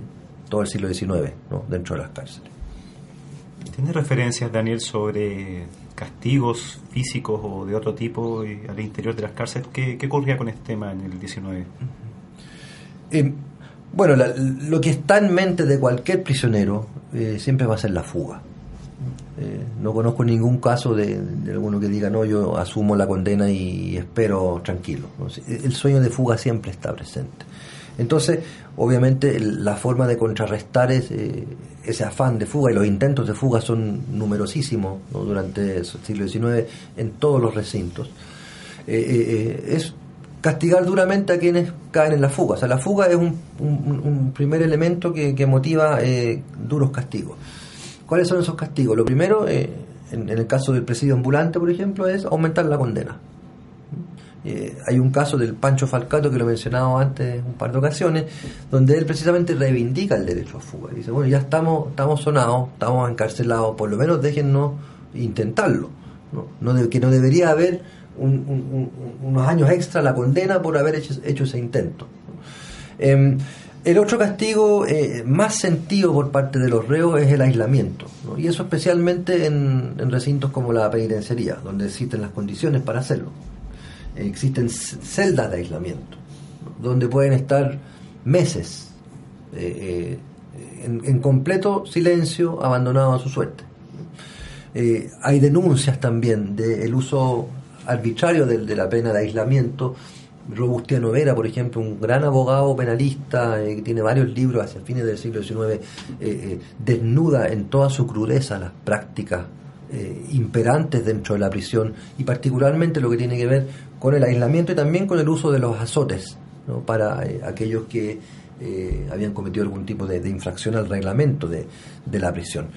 todo el siglo XIX, ¿no? dentro de las cárceles. ¿Tiene referencias, Daniel, sobre castigos físicos o de otro tipo eh, al interior de las cárceles? ¿Qué, qué ocurría con este tema en el 19? Eh, bueno, la- lo que está en mente de cualquier prisionero eh, siempre va a ser la fuga. Eh, no conozco ningún caso de, alguno que diga, no, yo asumo la condena y espero tranquilo. Sí, El sueño de fuga siempre está presente. Entonces, obviamente, la forma de contrarrestar ese, ese afán de fuga y los intentos de fuga son numerosísimos durante el siglo XIX en todos los recintos. Eh, eh, eh, es castigar duramente a quienes caen en la fuga. O sea, la fuga es un, un- un primer elemento que, que motiva eh, duros castigos. ¿Cuáles son esos castigos? Lo primero, eh, en, el caso del presidio ambulante, por ejemplo, es aumentar la condena. Eh, hay un caso del Pancho Falcato que lo he mencionado antes un par de ocasiones, donde él precisamente reivindica el derecho a fuga. Dice, bueno, ya estamos, estamos sonados, estamos encarcelados, por lo menos déjennos intentarlo. ¿no? No que no debería haber un- un- un- unos años extra la condena por haber hecho, ese intento. ¿no? El otro castigo eh, más sentido por parte de los reos es el aislamiento, y eso especialmente en, recintos como la penitenciaría, donde existen las condiciones para hacerlo. Existen celdas de aislamiento, donde pueden estar meses eh, eh, en, completo silencio, abandonados a su suerte. Hay denuncias también del uso arbitrario de la pena de aislamiento. Robustiano Vera, por ejemplo, un gran abogado penalista eh, que tiene varios libros hacia fines del siglo XIX, eh, eh, desnuda en toda su crudeza las prácticas imperantes dentro de la prisión y particularmente lo que tiene que ver con el aislamiento y también con el uso de los azotes para aquellos que habían cometido algún tipo de, de infracción al reglamento de, de la prisión.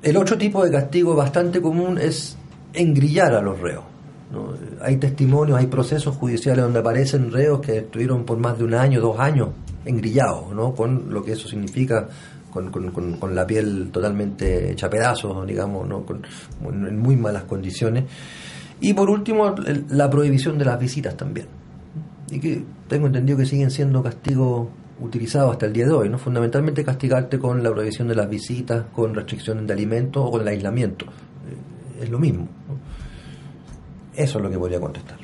El otro tipo de castigo bastante común es engrillar a los reos. ¿No? Hay testimonios, hay procesos judiciales donde aparecen reos que estuvieron por más de un año, dos años engrillados, ¿no? con lo que eso significa, con, con- con- la piel totalmente hecha pedazos, digamos, ¿no? con, en muy malas condiciones. Y por último, la prohibición de las visitas también. Y que tengo entendido que siguen siendo castigos utilizado hasta el día de hoy, ¿no? Fundamentalmente castigarte con la prohibición de las visitas, con restricciones de alimentos o con el aislamiento. Eh, es lo mismo. Eso es lo que podría contestar.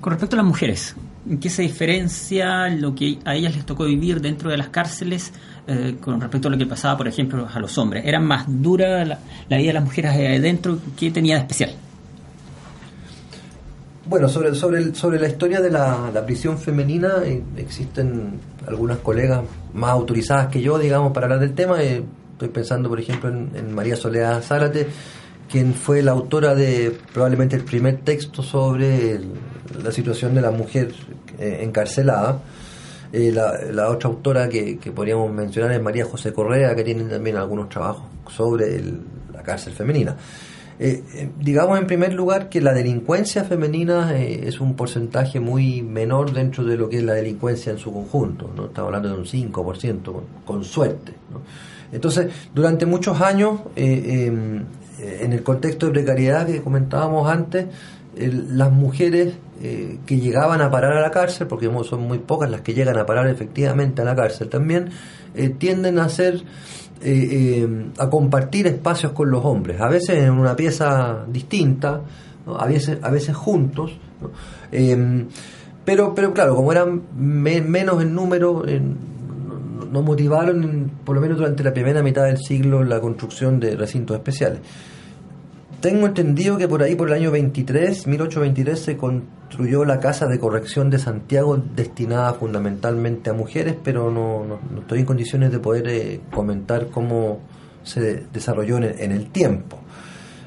Con respecto a las mujeres, ¿en qué se diferencia lo que a ellas les tocó vivir dentro de las cárceles eh, con respecto a lo que pasaba, por ejemplo, a los hombres? ¿Era más dura la, la vida de las mujeres adentro? ¿Qué tenía de especial? Bueno, sobre, sobre, sobre la historia de la, la prisión femenina, eh, existen algunas colegas más autorizadas que yo, digamos, para hablar del tema. Eh, estoy pensando, por ejemplo, en, en María Soledad Zárate, quien fue la autora de probablemente el primer texto sobre la situación de la mujer eh, encarcelada. Eh, la, otra autora que, que podríamos mencionar es María José Correa, que tiene también algunos trabajos sobre la cárcel femenina. Eh, digamos en primer lugar que la delincuencia femenina es un porcentaje muy menor dentro de lo que es la delincuencia en su conjunto, ¿no? estamos hablando de un 5%, con, con suerte. Entonces, durante muchos años, eh, en el contexto de precariedad que comentábamos antes, las mujeres eh, que llegaban a parar a la cárcel, porque son muy pocas las que llegan a parar efectivamente a la cárcel también, eh, tienden a ser eh, eh, a compartir espacios con los hombres, a veces en una pieza distinta, a veces a veces juntos. Eh, pero pero claro, como eran me- menos en número, no- no motivaron, por lo menos durante la primera mitad del siglo, la construcción de recintos especiales. Tengo entendido que por ahí, por el año 23, 1823, se construyó la Casa de Corrección de Santiago destinada fundamentalmente a mujeres, pero no, estoy en condiciones de poder eh, comentar cómo se desarrolló en en el tiempo.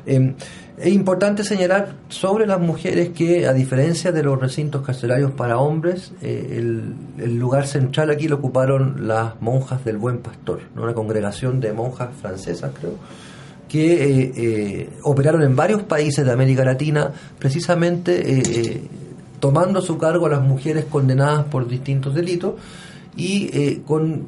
Eh, es importante señalar sobre las mujeres que, a diferencia de los recintos carcelarios para hombres, eh, el, el lugar central aquí lo ocuparon las monjas del Buen Pastor, ¿no? una congregación de monjas francesas, creo, que eh, eh, operaron en varios países de América Latina, precisamente eh, tomando a su cargo a las mujeres condenadas por distintos delitos y con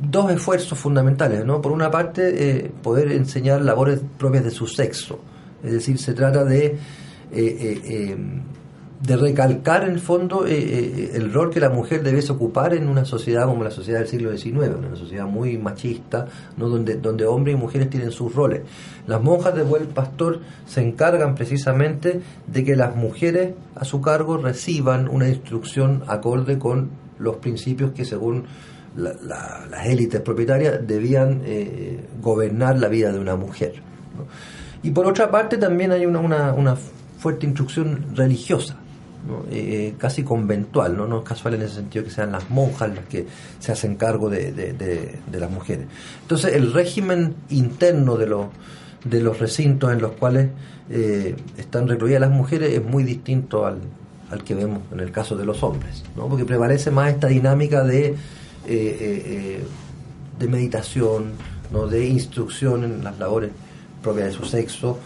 dos esfuerzos fundamentales, ¿no? Por una parte, poder enseñar labores propias de su sexo, es decir, se trata de de recalcar en el fondo eh, eh, el rol que la mujer debiese ocupar en una sociedad como la sociedad del siglo XIX, una sociedad muy machista, ¿no? donde, donde hombres y mujeres tienen sus roles. Las monjas de Buen Pastor se encargan precisamente de que las mujeres a su cargo reciban una instrucción acorde con los principios que según la- la- las élites propietarias debían eh, gobernar la vida de una mujer. Y por otra parte también hay una, una, una fuerte instrucción religiosa, Eh, casi conventual, ¿no? no es casual en ese sentido que sean las monjas las que se hacen cargo de, de- de- las mujeres. Entonces el régimen interno de los, de los recintos en los cuales eh, están recluidas las mujeres es muy distinto al, al que vemos en el caso de los hombres, ¿no? porque prevalece más esta dinámica de, eh, eh, de meditación, ¿no? de instrucción en las labores propias de su sexo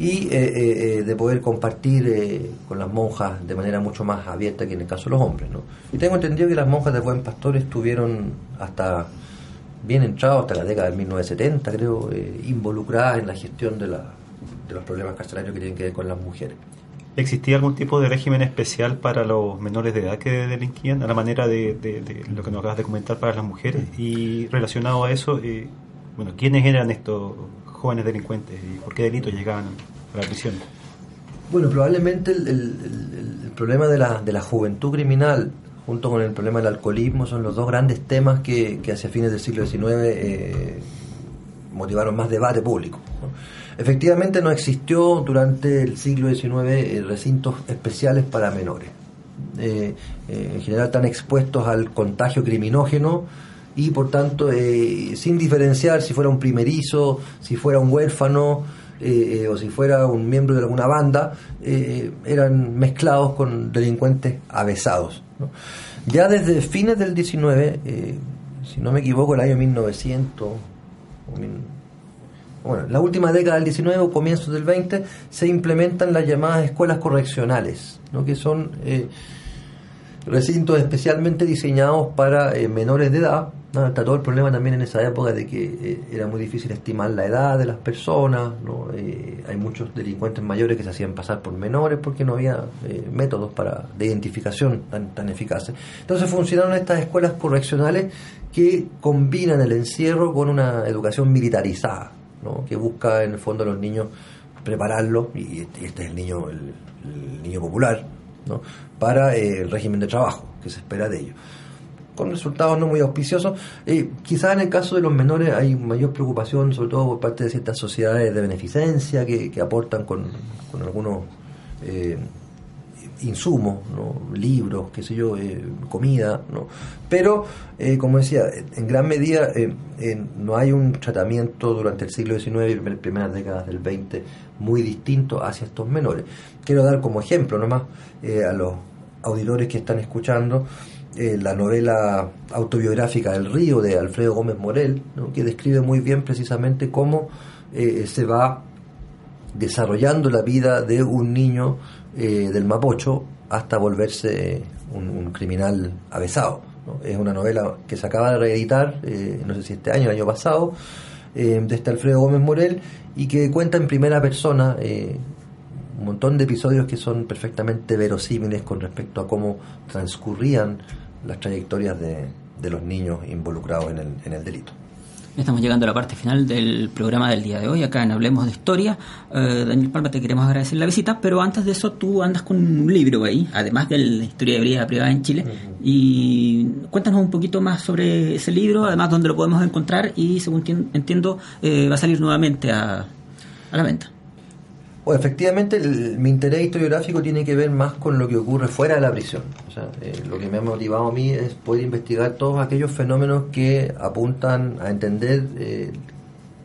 y eh, eh, eh, de poder compartir eh, con las monjas de manera mucho más abierta que en el caso de los hombres. ¿no? Y tengo entendido que las monjas de Buen Pastor estuvieron hasta bien entrados, hasta la década de 1970, creo, eh, involucradas en la gestión de, la, de los problemas carcelarios que tienen que ver con las mujeres. ¿Existía algún tipo de régimen especial para los menores de edad que delinquían, a la manera de, de- de lo que nos acabas de comentar para las mujeres? Y relacionado a eso, eh, bueno, ¿quiénes eran estos jóvenes delincuentes y por qué delitos llegaban a la prisión? Bueno, probablemente el, problema de la, de la juventud criminal junto con el problema del alcoholismo son los dos grandes temas que, hacia fines del siglo XIX eh, motivaron más debate público. Efectivamente no existió durante el siglo XIX eh, recintos especiales para menores. Eh, en general están expuestos al contagio criminógeno y por tanto eh, sin diferenciar si fuera un primerizo, si fuera un huérfano eh, o si fuera un miembro de alguna banda, eh, eran mezclados con delincuentes avesados. Ya desde fines del 19, eh, si no me equivoco, el año 1900, o mil- bueno, en la última década del 19 o comienzos del 20 se implementan las llamadas escuelas correccionales, ¿no? que son eh, recintos especialmente diseñados para eh, menores de edad. Está todo el problema también en esa época de que eh, era muy difícil estimar la edad de las personas. ¿no? Eh, hay muchos delincuentes mayores que se hacían pasar por menores porque no había eh, métodos para de identificación tan, tan eficaces. Entonces funcionaron estas escuelas correccionales que combinan el encierro con una educación militarizada, ¿no? que busca en el fondo a los niños prepararlos, y este, este es el niño, el niño popular, para eh, el régimen de trabajo que se espera de ellos. Con resultados no muy auspiciosos. Eh, quizás en el caso de los menores hay mayor preocupación, sobre todo por parte de ciertas sociedades de beneficencia que, que aportan con, con algunos eh, insumos, ¿no? libros, qué sé yo, eh, comida, ¿no? pero eh, como decía, en gran medida eh, no hay un tratamiento durante el siglo XIX y primer- primeras décadas del XX muy distinto hacia estos menores. Quiero dar como ejemplo nomás a los auditores que están escuchando la novela autobiográfica El río de Alfredo Gómez Morel, ¿no? que describe muy bien precisamente cómo se va desarrollando la vida de un niño eh, del Mapocho hasta volverse un, criminal avesado. Es una novela que se acaba de reeditar, eh, no sé si este año, el año pasado, eh, de este Alfredo Gómez Morel, y que cuenta en primera persona eh, un montón de episodios que son perfectamente verosímiles con respecto a cómo transcurrían las trayectorias de, de los niños involucrados en el, en el delito. Estamos llegando a la parte final del programa del día de hoy, acá en Hablemos de Historia. Eh, Daniel Palma, te queremos agradecer la visita, pero antes de eso tú andas con un libro ahí, además de la historia de vida privada en Chile. Y cuéntanos un poquito más sobre ese libro, además dónde lo podemos encontrar y según tien- entiendo eh, va a salir nuevamente a, a la venta. Bueno, efectivamente, el- mi interés historiográfico tiene que ver más con lo que ocurre fuera de la prisión. O sea, eh, lo que me ha motivado a mí es poder investigar todos aquellos fenómenos que apuntan a entender eh,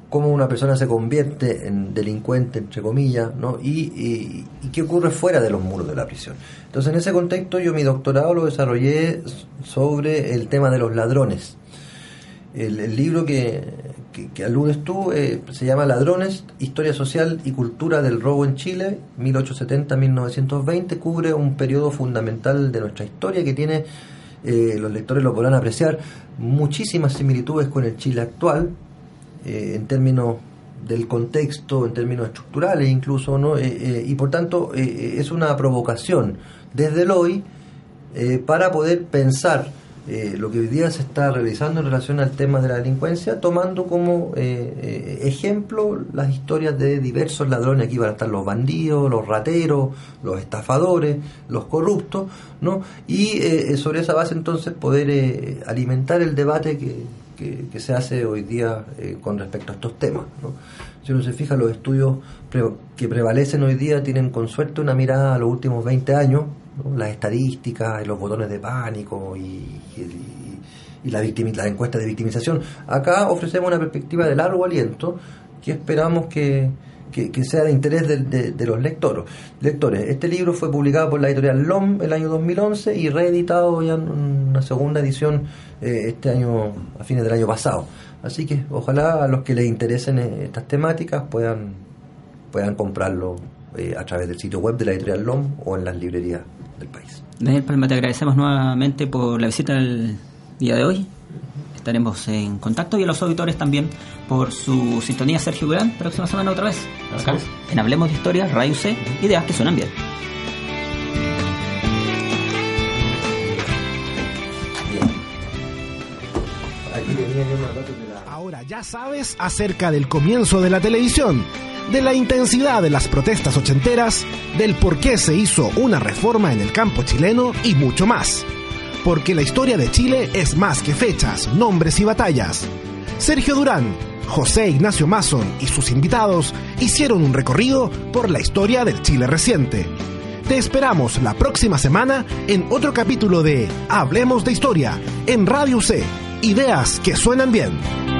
cómo una persona se convierte en delincuente, entre comillas, ¿no? y, y- qué ocurre fuera de los muros de la prisión. Entonces, en ese contexto, yo mi doctorado lo desarrollé sobre el tema de los ladrones. El libro que, que, aludes tú eh, se llama Ladrones, Historia Social y Cultura del Robo en Chile, 1870-1920, cubre un periodo fundamental de nuestra historia que tiene, eh, los lectores lo podrán apreciar, muchísimas similitudes con el Chile actual, eh, en términos del contexto, en términos estructurales incluso, ¿no? Eh, y por tanto es una provocación desde el hoy para poder pensar eh, lo que hoy día se está realizando en relación al tema de la delincuencia, tomando como eh, eh, ejemplo las historias de diversos ladrones. Aquí van a estar los bandidos, los rateros, los estafadores, los corruptos, ¿no? Y eh, sobre esa base entonces poder eh, alimentar el debate que, que, que se hace hoy día eh, con respecto a estos temas, ¿no? Si uno se fija, los estudios que prevalecen hoy día tienen con suerte una mirada a los últimos 20 años, las estadísticas, los botones de pánico y, y- y la, encuesta de victimización. Acá ofrecemos una perspectiva de largo aliento que esperamos que, sea de interés de los lectores. lectores. Este libro fue publicado por la editorial LOM el año 2011 y reeditado ya en una segunda edición eh, este año, a fines del año pasado. Así que ojalá a los que les interesen eh, estas temáticas puedan, puedan comprarlo eh, a través del sitio web de la editorial LOM o en las librerías del país. Daniel Palma, te agradecemos nuevamente por la visita el día de hoy. Estaremos en contacto y a los auditores también por su sintonía Sergio Durán. Próxima semana otra vez. Acá, en Hablemos de Historia, Radio C, ideas que suenan bien. Ya sabes acerca del comienzo de la televisión, de la intensidad de las protestas ochenteras, del por qué se hizo una reforma en el campo chileno y mucho más. Porque la historia de Chile es más que fechas, nombres y batallas. Sergio Durán, José Ignacio Mason y sus invitados hicieron un recorrido por la historia del Chile reciente. Te esperamos la próxima semana en otro capítulo de Hablemos de Historia en Radio C. Ideas que suenan bien.